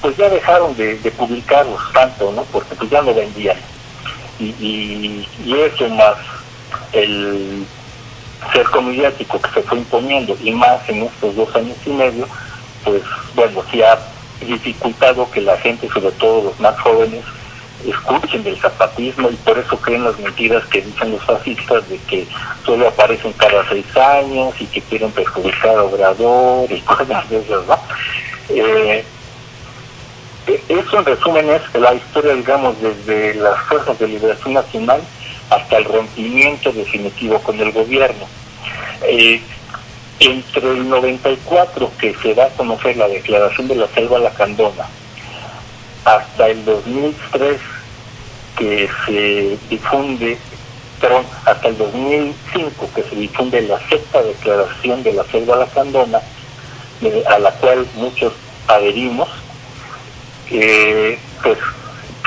pues ya dejaron de, publicarlos tanto, ¿no? Porque pues ya no vendían. Y, y, y eso más el cerco mediático que se fue imponiendo y más en estos dos años y medio, pues bueno, sí ha dificultado que la gente, sobre todo los más jóvenes, escuchen del zapatismo y por eso creen las mentiras que dicen los fascistas de que solo aparecen cada seis años y que quieren perjudicar a Obrador y cosas de esas, ¿no? Eh, eso en resumen es la historia, digamos, desde las fuerzas de liberación nacional hasta el rompimiento definitivo con el gobierno. Eh, entre el 94, que se da a conocer la declaración de la selva lacandona, hasta el 2003, que se difunde, perdón, hasta el 2005 que se difunde la sexta declaración de la selva lacandona, eh, a la cual muchos adherimos, eh, pues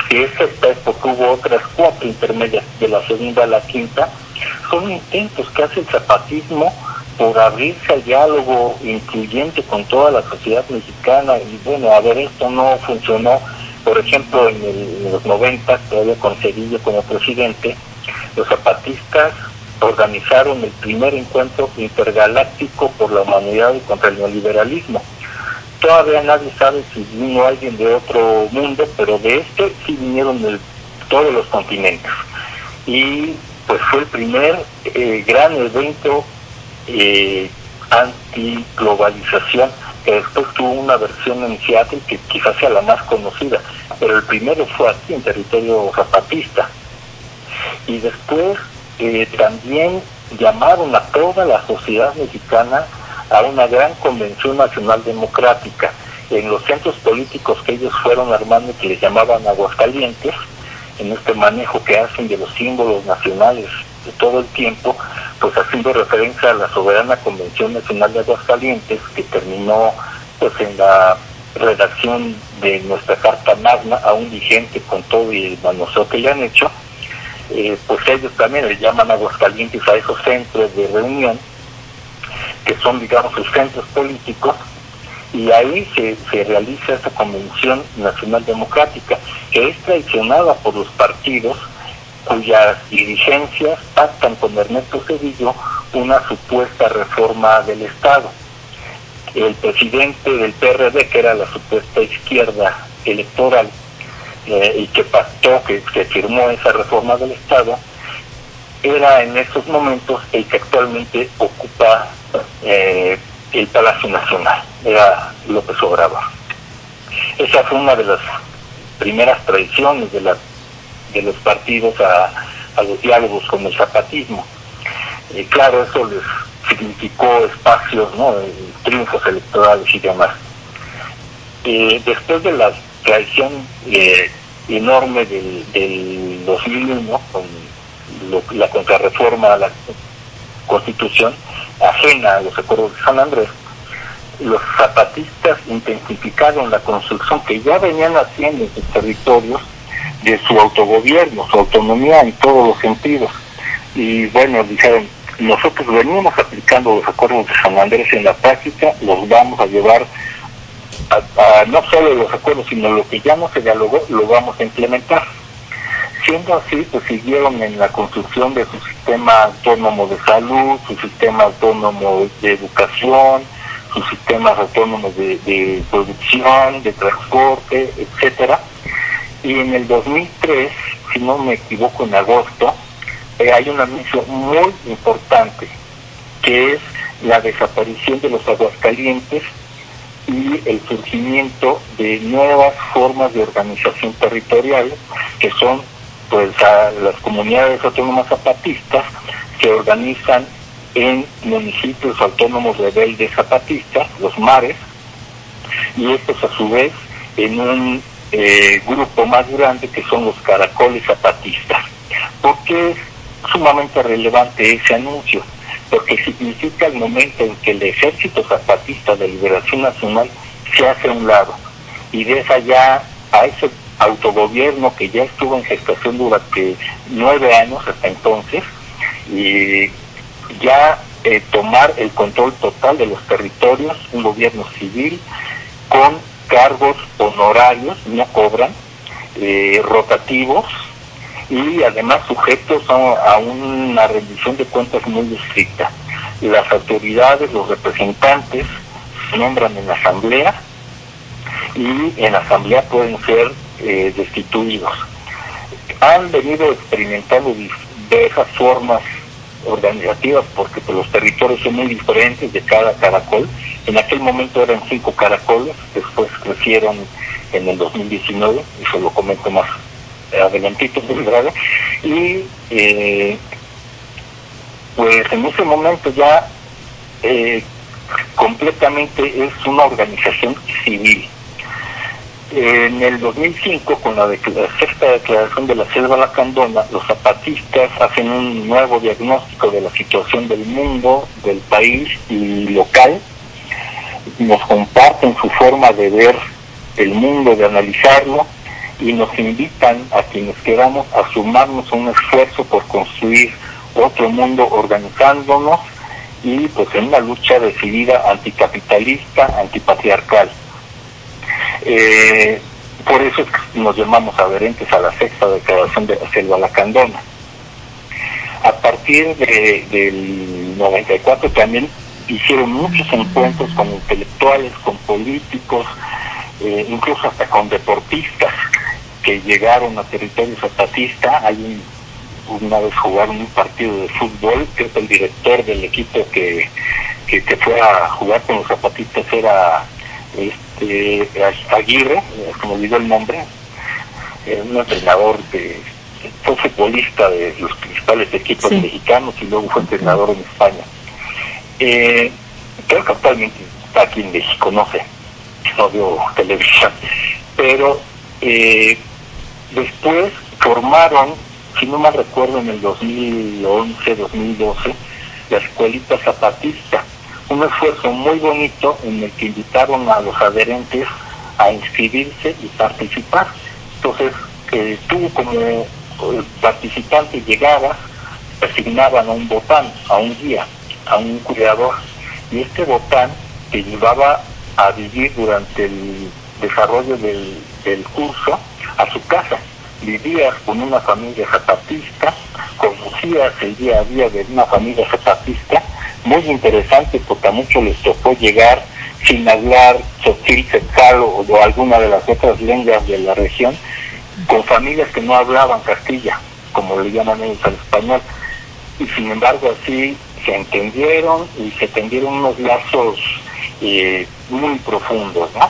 que ese texto tuvo otras cuatro intermedias, de la segunda a la quinta, son intentos que hace el zapatismo por abrirse al diálogo incluyente con toda la sociedad mexicana y bueno, a ver, esto no funcionó, por ejemplo, en, el- en los 90, todavía con Cedillo como presidente, los zapatistas organizaron el primer encuentro intergaláctico por la humanidad y contra el neoliberalismo. Todavía nadie sabe si vino alguien de otro mundo, pero de este sí vinieron de todos los continentes. Y pues fue el primer eh, gran evento eh, anti-globalización, que después tuvo una versión en Seattle que quizás sea la más conocida, pero el primero fue aquí en territorio zapatista. Y después eh, también llamaron a toda la sociedad mexicana a una gran convención nacional democrática en los centros políticos que ellos fueron armando que les llamaban Aguascalientes, en este manejo que hacen de los símbolos nacionales todo el tiempo, pues haciendo referencia a la soberana Convención Nacional de Aguascalientes que terminó pues en la redacción de nuestra Carta Magna, aún vigente con todo y el manoseo que le han hecho, eh, pues ellos también le llaman Aguascalientes a esos centros de reunión, que son, digamos, sus centros políticos, y ahí se, se realiza esa Convención Nacional Democrática, que es traicionada por los partidos cuyas dirigencias pactan con Ernesto Cedillo una supuesta reforma del Estado. El presidente del PRD, que era la supuesta izquierda electoral, eh, y que pactó, que se firmó esa reforma del Estado, era en estos momentos el que actualmente ocupa eh, el Palacio Nacional, era López Obrador. Esa fue una de las primeras traiciones de, la, de los partidos a, a los diálogos con el zapatismo. Y claro, eso les significó espacios, ¿no? Eh, triunfos electorales y demás. Eh, después de la traición eh, enorme del, del 2001, con lo- la contrarreforma a la Constitución, ajena a los acuerdos de San Andrés, los zapatistas intensificaron la construcción que ya venían haciendo en sus territorios de su autogobierno, su autonomía en todos los sentidos. Y bueno, dijeron, nosotros venimos aplicando los acuerdos de San Andrés en la práctica, los vamos a llevar a, a no solo los acuerdos, sino lo que ya no se dialogó, lo vamos a implementar. Siendo así, pues siguieron en la construcción de su sistema autónomo de salud, su sistema autónomo de educación, sus sistemas autónomos de, de producción, de transporte, etcétera. Y en el 2003, si no me equivoco, en agosto, eh, hay un anuncio muy importante, que es la desaparición de los aguascalientes y el surgimiento de nuevas formas de organización territorial, que son pues las comunidades autónomas zapatistas que organizan en municipios autónomos rebeldes zapatistas, los mares, y estos a su vez en un eh, grupo más grande que son los caracoles zapatistas. ¿Por qué es sumamente relevante ese anuncio? Porque significa el momento en que el ejército zapatista de liberación nacional se hace a un lado y deja ya a ese autogobierno que ya estuvo en gestación durante nueve años hasta entonces y ya eh, tomar el control total de los territorios, un gobierno civil con cargos honorarios, no cobran, eh, rotativos y además sujetos a, una rendición de cuentas muy estricta. Las autoridades, los representantes se nombran en la asamblea y en la asamblea pueden ser eh, destituidos. Han venido experimentando diversas formas organizativas porque pues, los territorios son muy diferentes de cada caracol. En aquel momento eran cinco caracoles, después crecieron en el 2019, eso lo comento más adelantito, ¿verdad? Y eh, pues en ese momento ya eh, completamente es una organización civil. En el 2005, con la, sexta declaración de la selva lacandona, los zapatistas hacen un nuevo diagnóstico de la situación del mundo, del país y local. Nos comparten su forma de ver el mundo, de analizarlo, y nos invitan a quienes queramos a sumarnos a un esfuerzo por construir otro mundo organizándonos y pues en una lucha decidida anticapitalista, antipatriarcal. Eh, por eso es que nos llamamos adherentes a la sexta declaración de la selva lacandona. A partir de, del 94 también hicieron muchos encuentros con intelectuales, con políticos, eh, incluso hasta con deportistas que llegaron a territorio zapatista. Hay una vez jugaron un partido de fútbol, que el director del equipo que, que fue a jugar con los zapatistas era este, Aguirre, como olvidó el nombre, un entrenador de, fue futbolista de los principales equipos Sí. mexicanos y luego fue entrenador en España. Eh, creo que actualmente está aquí en México, no sé, no veo televisión, pero eh, después formaron, si no mal recuerdo, en el 2011, 2012, la escuelita zapatista, un esfuerzo muy bonito en el que invitaron a los adherentes a inscribirse y participar. Entonces, eh, tú como eh, participante llegabas, asignaban a un botán, a un guía, a un cuidador, y este botán te llevaba a vivir durante el desarrollo del, del curso a su casa. Vivías con una familia zapatista, conocías el día a día de una familia zapatista, muy interesante porque a muchos les tocó llegar sin hablar quetzal o, o alguna de las otras lenguas de la región, con familias que no hablaban castilla, como le llaman ellos al español, y sin embargo así se entendieron y se tendieron unos lazos eh, muy profundos, ¿no?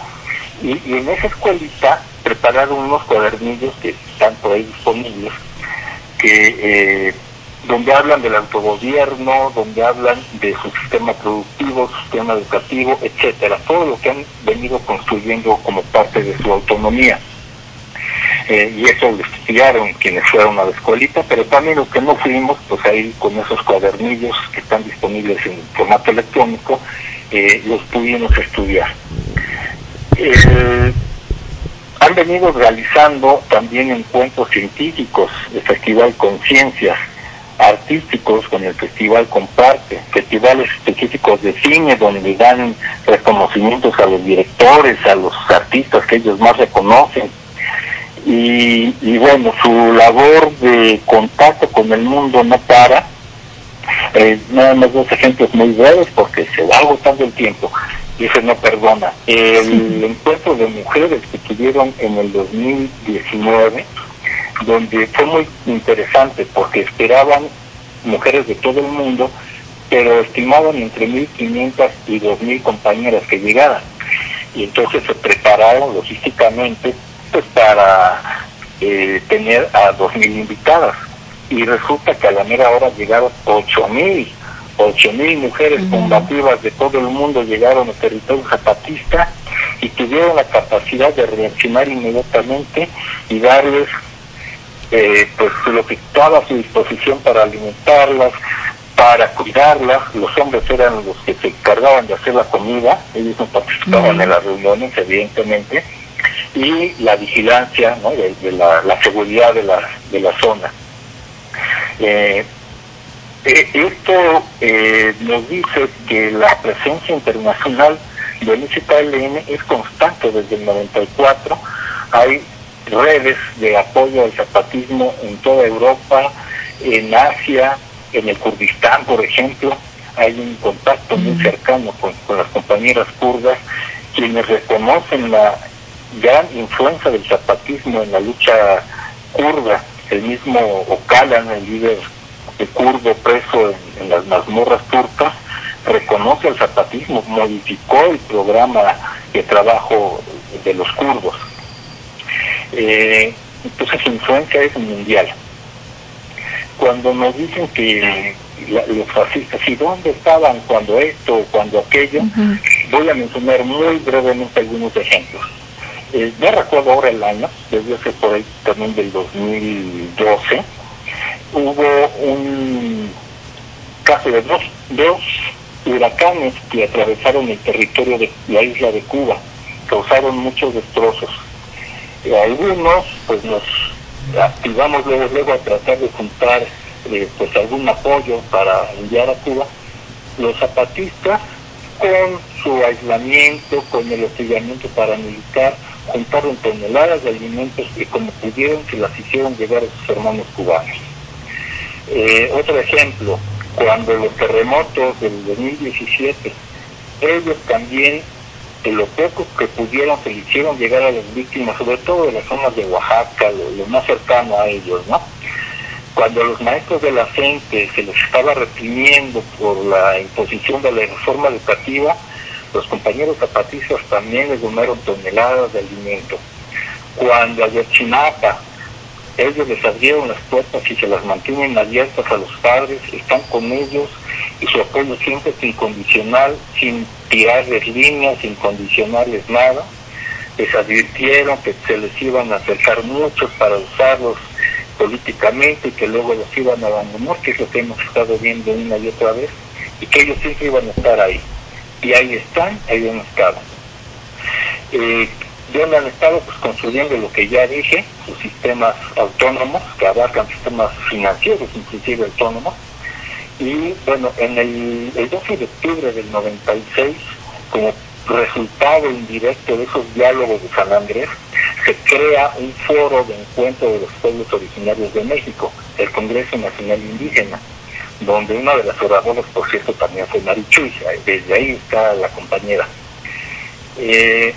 Y, y en esa escuelita prepararon unos cuadernillos que están por ahí disponibles, que eh, donde hablan del autogobierno, donde hablan de su sistema productivo, su sistema educativo, etcétera, todo lo que han venido construyendo como parte de su autonomía. Eh, y eso lo estudiaron quienes fueron a la escuelita, pero también los que no fuimos, pues ahí con esos cuadernillos que están disponibles en formato electrónico, eh, los pudimos estudiar. Eh, han venido realizando también encuentros científicos, el Festival Conciencias, artísticos con el Festival Comparte, festivales específicos de cine donde dan reconocimientos a los directores, a los artistas que ellos más reconocen. Y, y bueno, su labor de contacto con el mundo no para. Eh, nada más dos ejemplos muy breves porque se va agotando el tiempo ese no perdona. El encuentro de mujeres que tuvieron en el 2019 donde fue muy interesante porque esperaban mujeres de todo el mundo, pero estimaban entre 1.500 y 2.000 compañeras que llegaran. Y entonces se prepararon logísticamente pues para eh, tener a 2.000 invitadas. Y resulta que a la mera hora llegaron 8.000. 8.000 mujeres combativas de todo el mundo llegaron al territorio zapatista y tuvieron la capacidad de reaccionar inmediatamente y darles eh, pues lo que estaba a su disposición para alimentarlas, para cuidarlas. Los hombres eran los que se encargaban de hacer la comida, ellos no participaban en las reuniones, evidentemente, y la vigilancia, ¿no? de, de la, la, seguridad de la, de la zona. Eh, eh, esto eh, nos dice que la presencia internacional del ICKLN es constante desde el 94. Hay redes de apoyo al zapatismo en toda Europa, en Asia, en el Kurdistán, por ejemplo. Hay un contacto muy cercano con, con las compañeras kurdas, quienes reconocen la gran influencia del zapatismo en la lucha kurda. El mismo Ocalan, el líder de kurdo preso en, en las mazmorras turcas, reconoce el zapatismo, modificó el programa de trabajo de los kurdos. Eh, entonces su influencia es mundial. Cuando nos dicen que la, los fascistas, ¿y dónde estaban cuando esto o cuando aquello? Uh -huh. Voy a mencionar muy brevemente algunos ejemplos. eh, no recuerdo ahora el año, debió ser por ahí también del 2012, hubo un caso de dos, dos huracanes que atravesaron el territorio de la isla de Cuba, causaron muchos destrozos. Y algunos, pues nos activamos luego, luego a tratar de juntar eh, pues algún apoyo para enviar a Cuba. Los zapatistas, con su aislamiento, con el hostigamiento paramilitar, juntaron toneladas de alimentos y como pudieron se las hicieron llegar a sus hermanos cubanos. Eh, otro ejemplo, cuando los terremotos del 2017, ellos también, lo poco que pudieron, se le hicieron llegar a las víctimas, sobre todo de las zonas de Oaxaca, lo, más cercano a ellos, ¿no? Cuando los maestros de la gente se les estaba reprimiendo por la imposición de la reforma educativa, los compañeros zapatistas también les donaron toneladas de alimento. Cuando a Yotzinapa ellos les abrieron las puertas y se las mantienen abiertas a los padres, están con ellos y su apoyo siempre es incondicional, sin tirarles líneas, sin condicionarles nada. Les advirtieron que se les iban a acercar muchos para usarlos políticamente y que luego los iban a abandonar, que es lo que hemos estado viendo una y otra vez, y que ellos siempre iban a estar ahí. Y ahí están, ahí han estado. Eh, donde han estado pues construyendo lo que ya dije, sus sistemas autónomos, que abarcan sistemas financieros inclusive autónomos, y bueno, en el, el 12 de octubre del 96, como resultado indirecto de esos diálogos de San Andrés, se crea un foro de encuentro de los pueblos originarios de México, el Congreso Nacional Indígena, donde una de las oradoras, por cierto, también fue Marichuy, desde ahí está la compañera. Eh,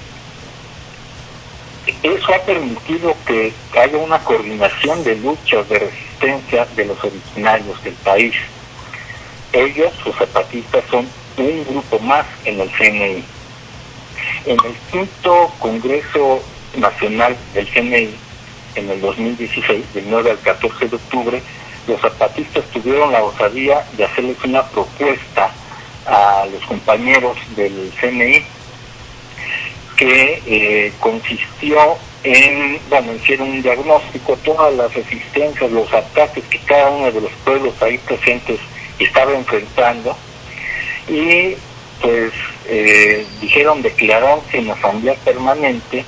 eso ha permitido que haya una coordinación de luchas de resistencia de los originarios del país. Ellos, sus zapatistas, son un grupo más en el CNI. En el quinto Congreso Nacional del CNI, en el 2016, del 9 al 14 de octubre, los zapatistas tuvieron la osadía de hacerles una propuesta a los compañeros del CNI que eh, consistió en, bueno, hicieron un diagnóstico, todas las resistencias, los ataques que cada uno de los pueblos ahí presentes estaba enfrentando. Y pues eh, dijeron declararse en asamblea permanente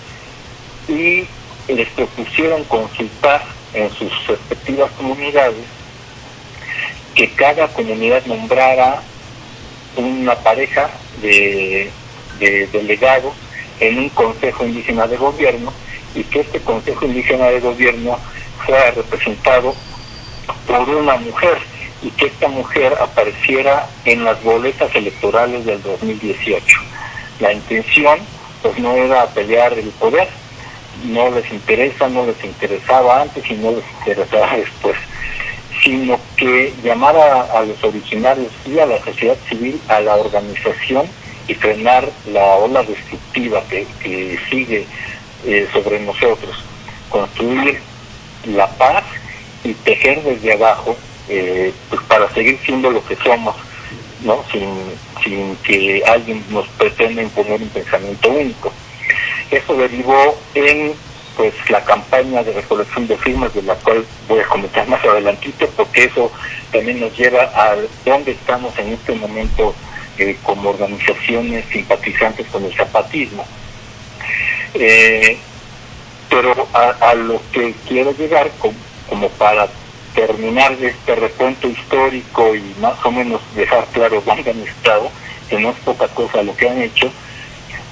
y les propusieron consultar en sus respectivas comunidades que cada comunidad nombrara una pareja de delegados en un consejo indígena de gobierno y que este consejo indígena de gobierno fuera representado por una mujer y que esta mujer apareciera en las boletas electorales del 2018. La intención pues no era pelear el poder, no les interesa, no les interesaba antes y no les interesaba después, sino que llamar a, a los originarios y a la sociedad civil a la organización y frenar la ola destructiva que, que sigue eh, sobre nosotros, construir la paz y tejer desde abajo eh, pues para seguir siendo lo que somos, ¿no? Sin, sin que alguien nos pretenda imponer un pensamiento único. Eso derivó en pues la campaña de recolección de firmas de la cual voy a comentar más adelantito porque eso también nos lleva a dónde estamos en este momento eh, como organizaciones simpatizantes con el zapatismo. Eh, pero a, lo que quiero llegar como, para terminar este recuento histórico y más o menos dejar claro dónde han estado, que no es poca cosa lo que han hecho,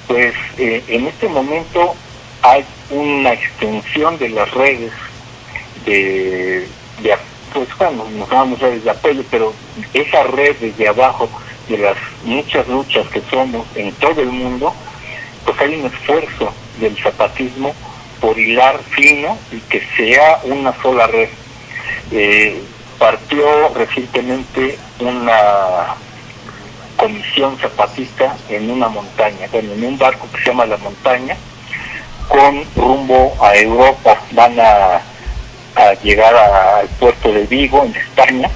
pues eh, en este momento hay una extensión de las redes de, de pues bueno, nos llamamos redes de apoyo, pero esa red desde abajo de las muchas luchas que somos en todo el mundo, pues hay un esfuerzo del zapatismo por hilar fino y que sea una sola red. Eh, partió recientemente una comisión zapatista en una montaña, bueno, en un barco que se llama La Montaña, con rumbo a Europa, van a, llegar al puerto de Vigo, en España,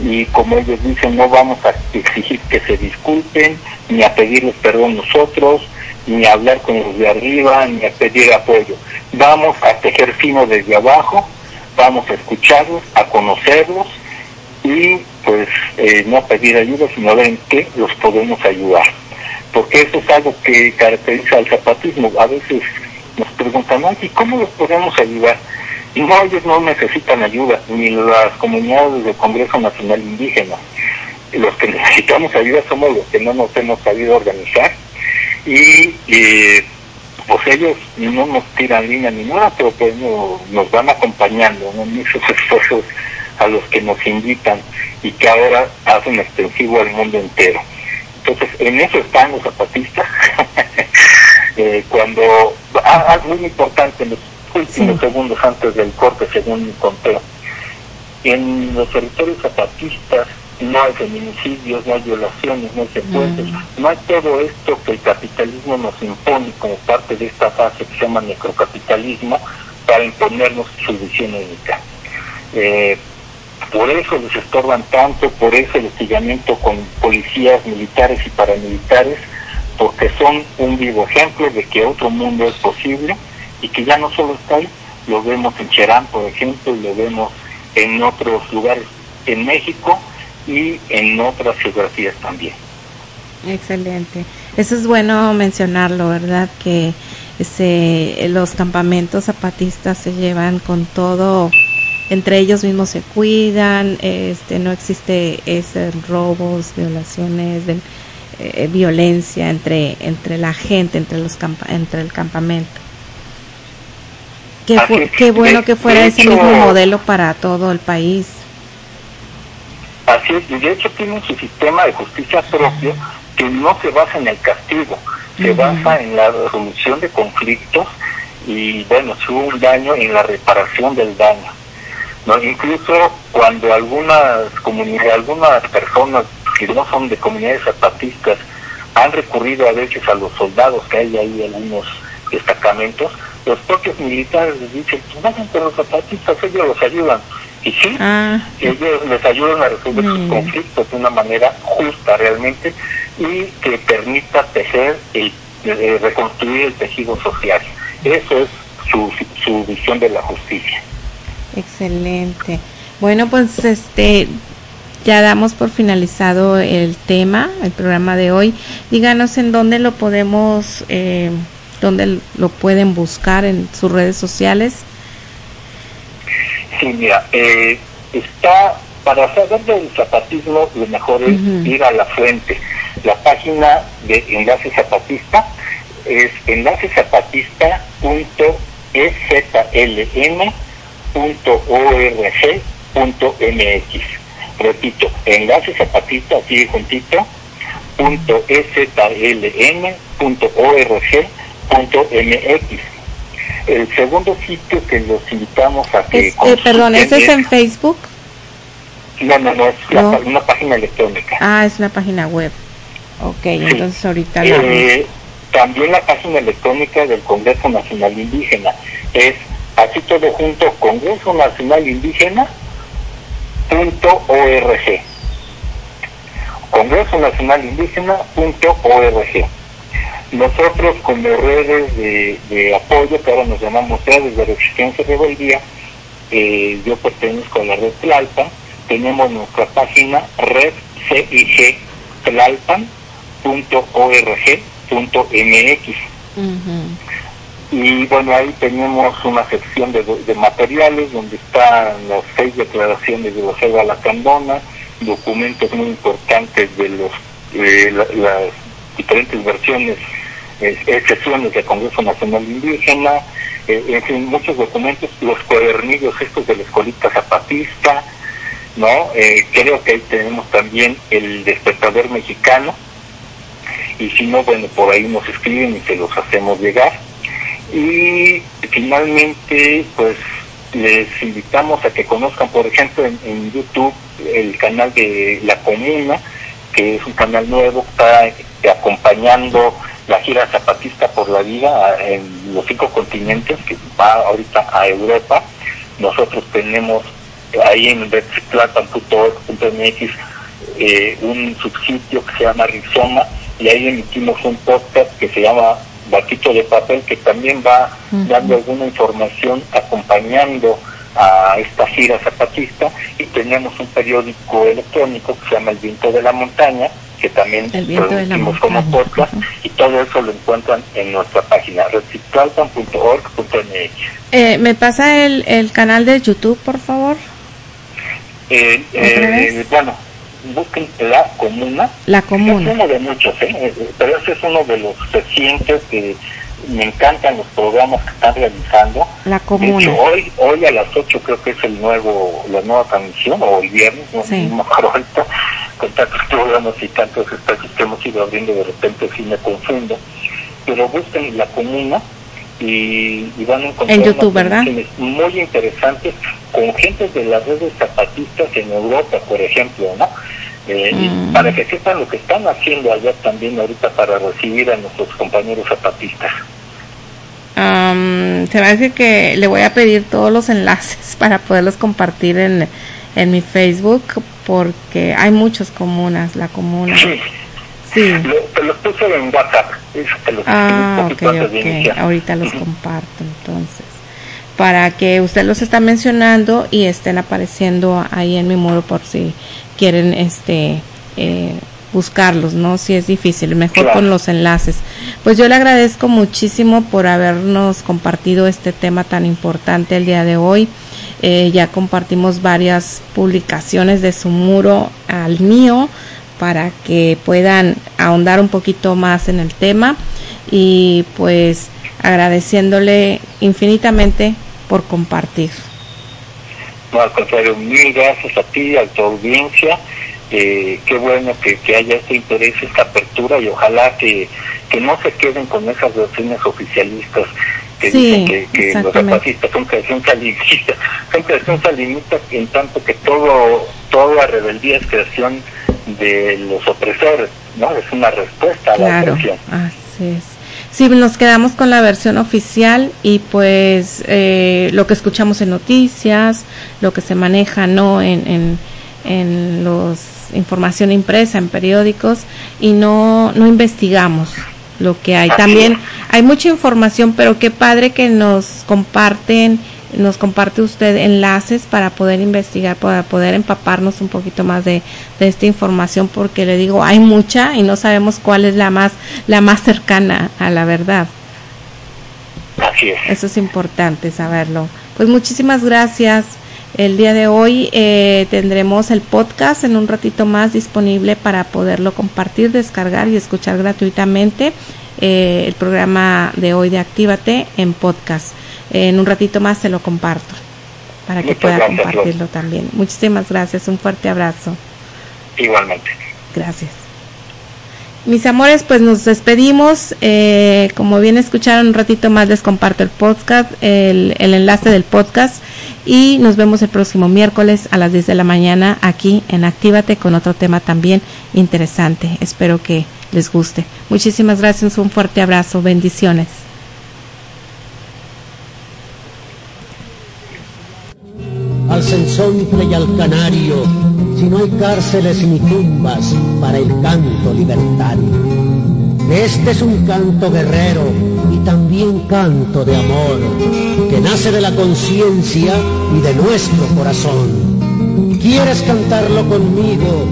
y como ellos dicen, no vamos a exigir que se disculpen, ni a pedirles perdón nosotros, ni a hablar con los de arriba, ni a pedir apoyo. Vamos a tejer fino desde abajo, vamos a escucharlos, a conocerlos y pues eh, no pedir ayuda, sino ver en qué los podemos ayudar. Porque eso es algo que caracteriza al zapatismo. A veces nos preguntan, ¿y cómo los podemos ayudar? No, ellos no necesitan ayuda, ni las comunidades del Congreso Nacional Indígena. Los que necesitamos ayuda somos los que no nos hemos sabido organizar y eh, pues ellos no nos tiran línea ni nada, pero pues no, nos van acompañando ¿no? en esos esfuerzos a los que nos invitan y que ahora hacen extensivo al mundo entero. Entonces, en eso están los zapatistas. Eh, cuando, ah, ah, muy importante, los 15 sí. segundos antes del corte, según mi conteo. En los territorios zapatistas no hay feminicidios, no hay violaciones, no hay secuestros, mm. no hay todo esto que el capitalismo nos impone como parte de esta fase que se llama necrocapitalismo para imponernos su visión única. Eh, por eso les estorban tanto, por eso el hostigamiento con policías militares y paramilitares, porque son un vivo ejemplo de que otro mundo es posible y que ya no solo está ahí, lo vemos en Cherán, por ejemplo, lo vemos en otros lugares en México y en otras geografías también. Excelente. Eso es bueno mencionarlo, ¿verdad? Que ese, los campamentos zapatistas se llevan con todo, entre ellos mismos se cuidan, este, no existe ese robos, violaciones, de, eh, violencia entre entre la gente, entre los entre el campamento. Qué, qué bueno que fuera ese mismo modelo para todo el país. Así es, y de hecho tienen su sistema de justicia propio que no se basa en el castigo, se basa en la resolución de conflictos y bueno, si hubo un daño, en la reparación del daño. ¿no? Incluso cuando algunas comunidades, algunas personas que no son de comunidades zapatistas han recurrido a veces a los soldados que hay ahí en algunos destacamentos, los propios militares les dicen, pues vayan con los zapatistas, ellos los ayudan y sí, ah. ellos les ayudan a resolver sus Mm. conflictos de una manera justa realmente y que permita tejer, el, eh, reconstruir el tejido social. Eso es su, su visión de la justicia. Excelente. Bueno, pues este ya damos por finalizado el tema, el programa de hoy. Díganos en dónde lo podemos, eh, dónde lo pueden buscar en sus redes sociales. Sí, mira, eh, está, para saber del zapatismo, lo mejor es ir a la fuente. La página de Enlace Zapatista es enlacezapatista.eslm.org.mx. Repito, Enlace Zapatista, así juntito, punto eslm.org.mx. El segundo sitio que los invitamos a que Es- eh, perdón, ¿ese es en Facebook? no, no, no, es No. una página electrónica. Ah, es una página web. Ok, entonces ahorita la... Eh, también la página electrónica del Congreso Nacional Indígena es así todo junto Congreso Nacional Indígena punto org Congreso Nacional Indígena punto org nosotros como redes de, apoyo que ahora nos llamamos redes de resistencia y rebeldía eh, yo pertenezco a la red Tlalpan. Tenemos nuestra página red CIG tlalpan.org.mx y bueno ahí tenemos una sección de, de materiales donde están las seis declaraciones de la selva lacandona documentos muy importantes de los eh, la- las diferentes versiones sesiones del Congreso Nacional Indígena eh, en fin muchos documentos los cuadernillos estos de la escolita zapatista no Eh, creo que ahí tenemos también el despertador mexicano y si no, bueno, por ahí nos escriben y se los hacemos llegar. Y finalmente, pues les invitamos a que conozcan, por ejemplo, en, YouTube el canal de La Comuna, que es un canal nuevo está acompañando la gira zapatista por la vida en los cinco continentes, que va ahorita a Europa. Nosotros tenemos ahí en redciclatan.org.mx eh, un subsitio que se llama Rizoma y ahí emitimos un podcast que se llama batito de papel que también va dando alguna información acompañando a esta gira zapatista y tenemos un periódico electrónico que se llama El Viento de la Montaña que también producimos como podcast y todo eso lo encuentran en nuestra página reciclalpan.org.mx eh, ¿Me pasa el, el canal de YouTube, por favor? Eh, eh, bueno, busquen La Comuna. La Comuna. Es uno de muchos, ¿eh? ¿eh? pero ese es uno de los recientes que me encantan los programas que están realizando. La Comuna. hoy, hoy a las 8 creo que es el nuevo, la nueva transmisión, o el viernes, no me ahorita, con tantos programas y tantos espacios que hemos ido abriendo, de repente sí me confundo. Pero busquen La Comuna y, y van a encontrar en YouTube, ¿verdad? muy interesantes con gente de las redes zapatistas en Europa, por ejemplo, ¿no? Eh, mm. Para que sepan lo que están haciendo allá también ahorita para recibir a nuestros compañeros zapatistas. Um, se me hace que le voy a pedir todos los enlaces para poderlos compartir en, en mi Facebook porque hay muchas comunas, la comuna. Sí. Sí. Lo, te los puse en WhatsApp. Te los ah, un ok, ok. Ahorita los comparto entonces. Para que usted los está mencionando y estén apareciendo ahí en mi muro por si quieren este eh, buscarlos, ¿no? Si es difícil, mejor Claro. con los enlaces. Pues yo le agradezco muchísimo por habernos compartido este tema tan importante el día de hoy. Eh, ya compartimos varias publicaciones de su muro al mío para que puedan ahondar un poquito más en el tema y pues agradeciéndole infinitamente por compartir. No, al contrario, mil gracias a ti, a tu audiencia. Eh, qué bueno que, que haya este interés, esta apertura y ojalá que, que no se queden con esas doctrinas oficialistas que Sí, dicen que, que los zapatistas son creación salinista. Son creación salinista en tanto que todo toda rebeldía es creación de los opresores, ¿no? Es una respuesta a la Claro, opresión. así es. Sí, nos quedamos con la versión oficial y pues eh, lo que escuchamos en noticias, lo que se maneja no en, en, en los información impresa en periódicos y no no investigamos lo que hay. También hay mucha información, pero qué padre que nos comparten nos comparte usted enlaces para poder investigar, para poder empaparnos un poquito más de, de esta información, porque le digo, hay mucha y no sabemos cuál es la más, la más cercana a la verdad. Así es. Eso es importante saberlo. Pues muchísimas gracias. El día de hoy eh, tendremos el podcast en un ratito más disponible para poderlo compartir, descargar y escuchar gratuitamente eh, el programa de hoy de Actívate en podcast. En un ratito más se lo comparto para que Muchas pueda gracias, compartirlo también. Muchísimas gracias. Un fuerte abrazo. Igualmente. Gracias. Mis amores, pues nos despedimos. Eh, como bien escucharon, un ratito más les comparto el podcast, el, el enlace del podcast. Y nos vemos el próximo miércoles a las 10 de la mañana aquí en Actívate con otro tema también interesante. Espero que les guste. Muchísimas gracias. Un fuerte abrazo. Bendiciones. Al censontle y al canario, si no hay cárceles ni tumbas para el canto libertario. Este es un canto guerrero y también canto de amor, que nace de la conciencia y de nuestro corazón. ¿Quieres cantarlo conmigo?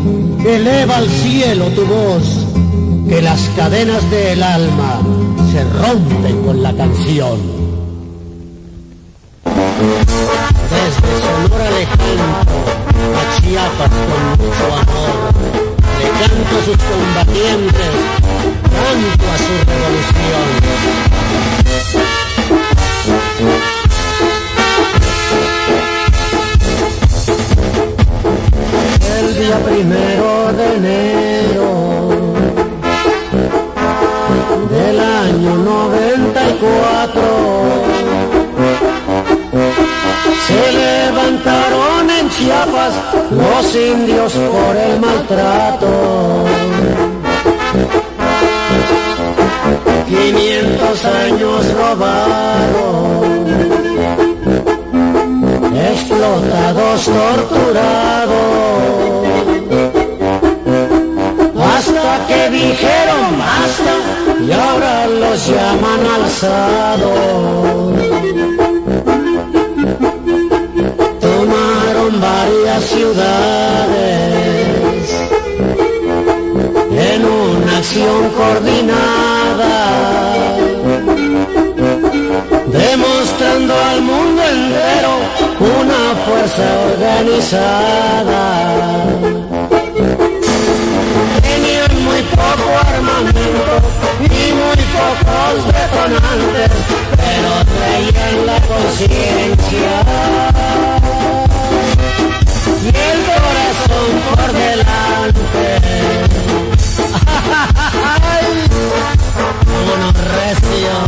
Eleva al cielo tu voz, que las cadenas del alma se rompen con la canción. Desde Sonora le canto a Chiapas con mucho amor. Le canto a sus combatientes, canto a su revolución. El día primero de enero del año 94 los indios por el maltrato. 500 años robaron, explotados, torturados, hasta que dijeron basta y ahora los llaman alzados. Varias ciudades en una acción coordinada, demostrando al mundo entero una fuerza organizada. Tenían muy poco armamento y muy pocos detonantes, pero traían la conciencia y el corazón por delante. ¡Ay! Unos recios,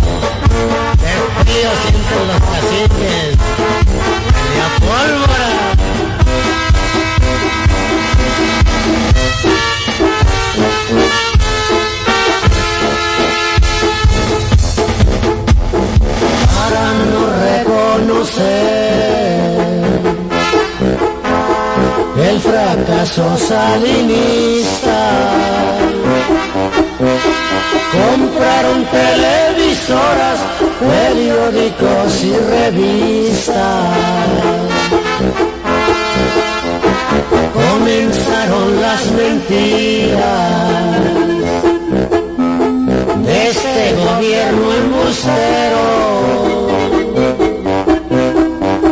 de frío sienten los caciques, de a pólvora. Fracaso salinista. Compraron televisoras, periódicos y revistas. Comenzaron las mentiras de este gobierno embustero.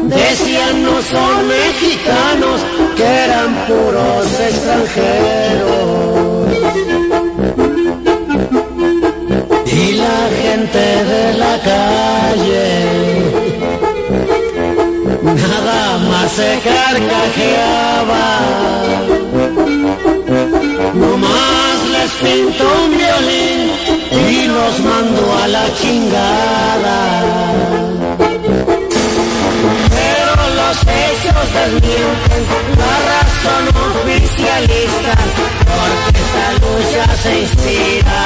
Decían no son mexicanos, que eran puros extranjeros. Y la gente de la calle nada más se carcajeaba. Nomás les pintó un violín y los mandó a la chingada. Los hechos desmienten la razón oficialista, porque esta lucha se inspira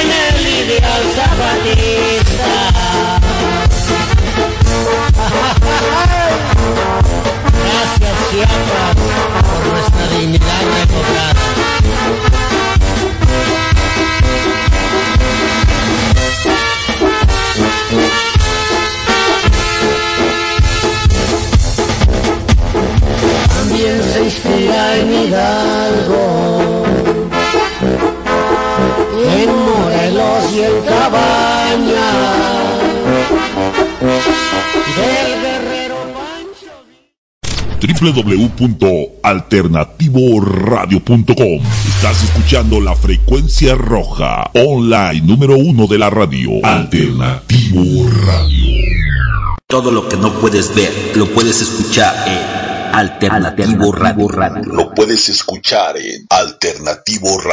en el ideal zapatista. Gracias Chiapas por nuestra dignidad recobrada. En Hidalgo, en Morelos y en Cabaña, del guerrero www.alternativoradio.com Estás escuchando la frecuencia roja, online número uno de la radio. Alternativo Radio. Todo lo que no puedes ver, lo puedes escuchar en Alternativo Radio. Lo puedes escuchar en Alternativo Radio.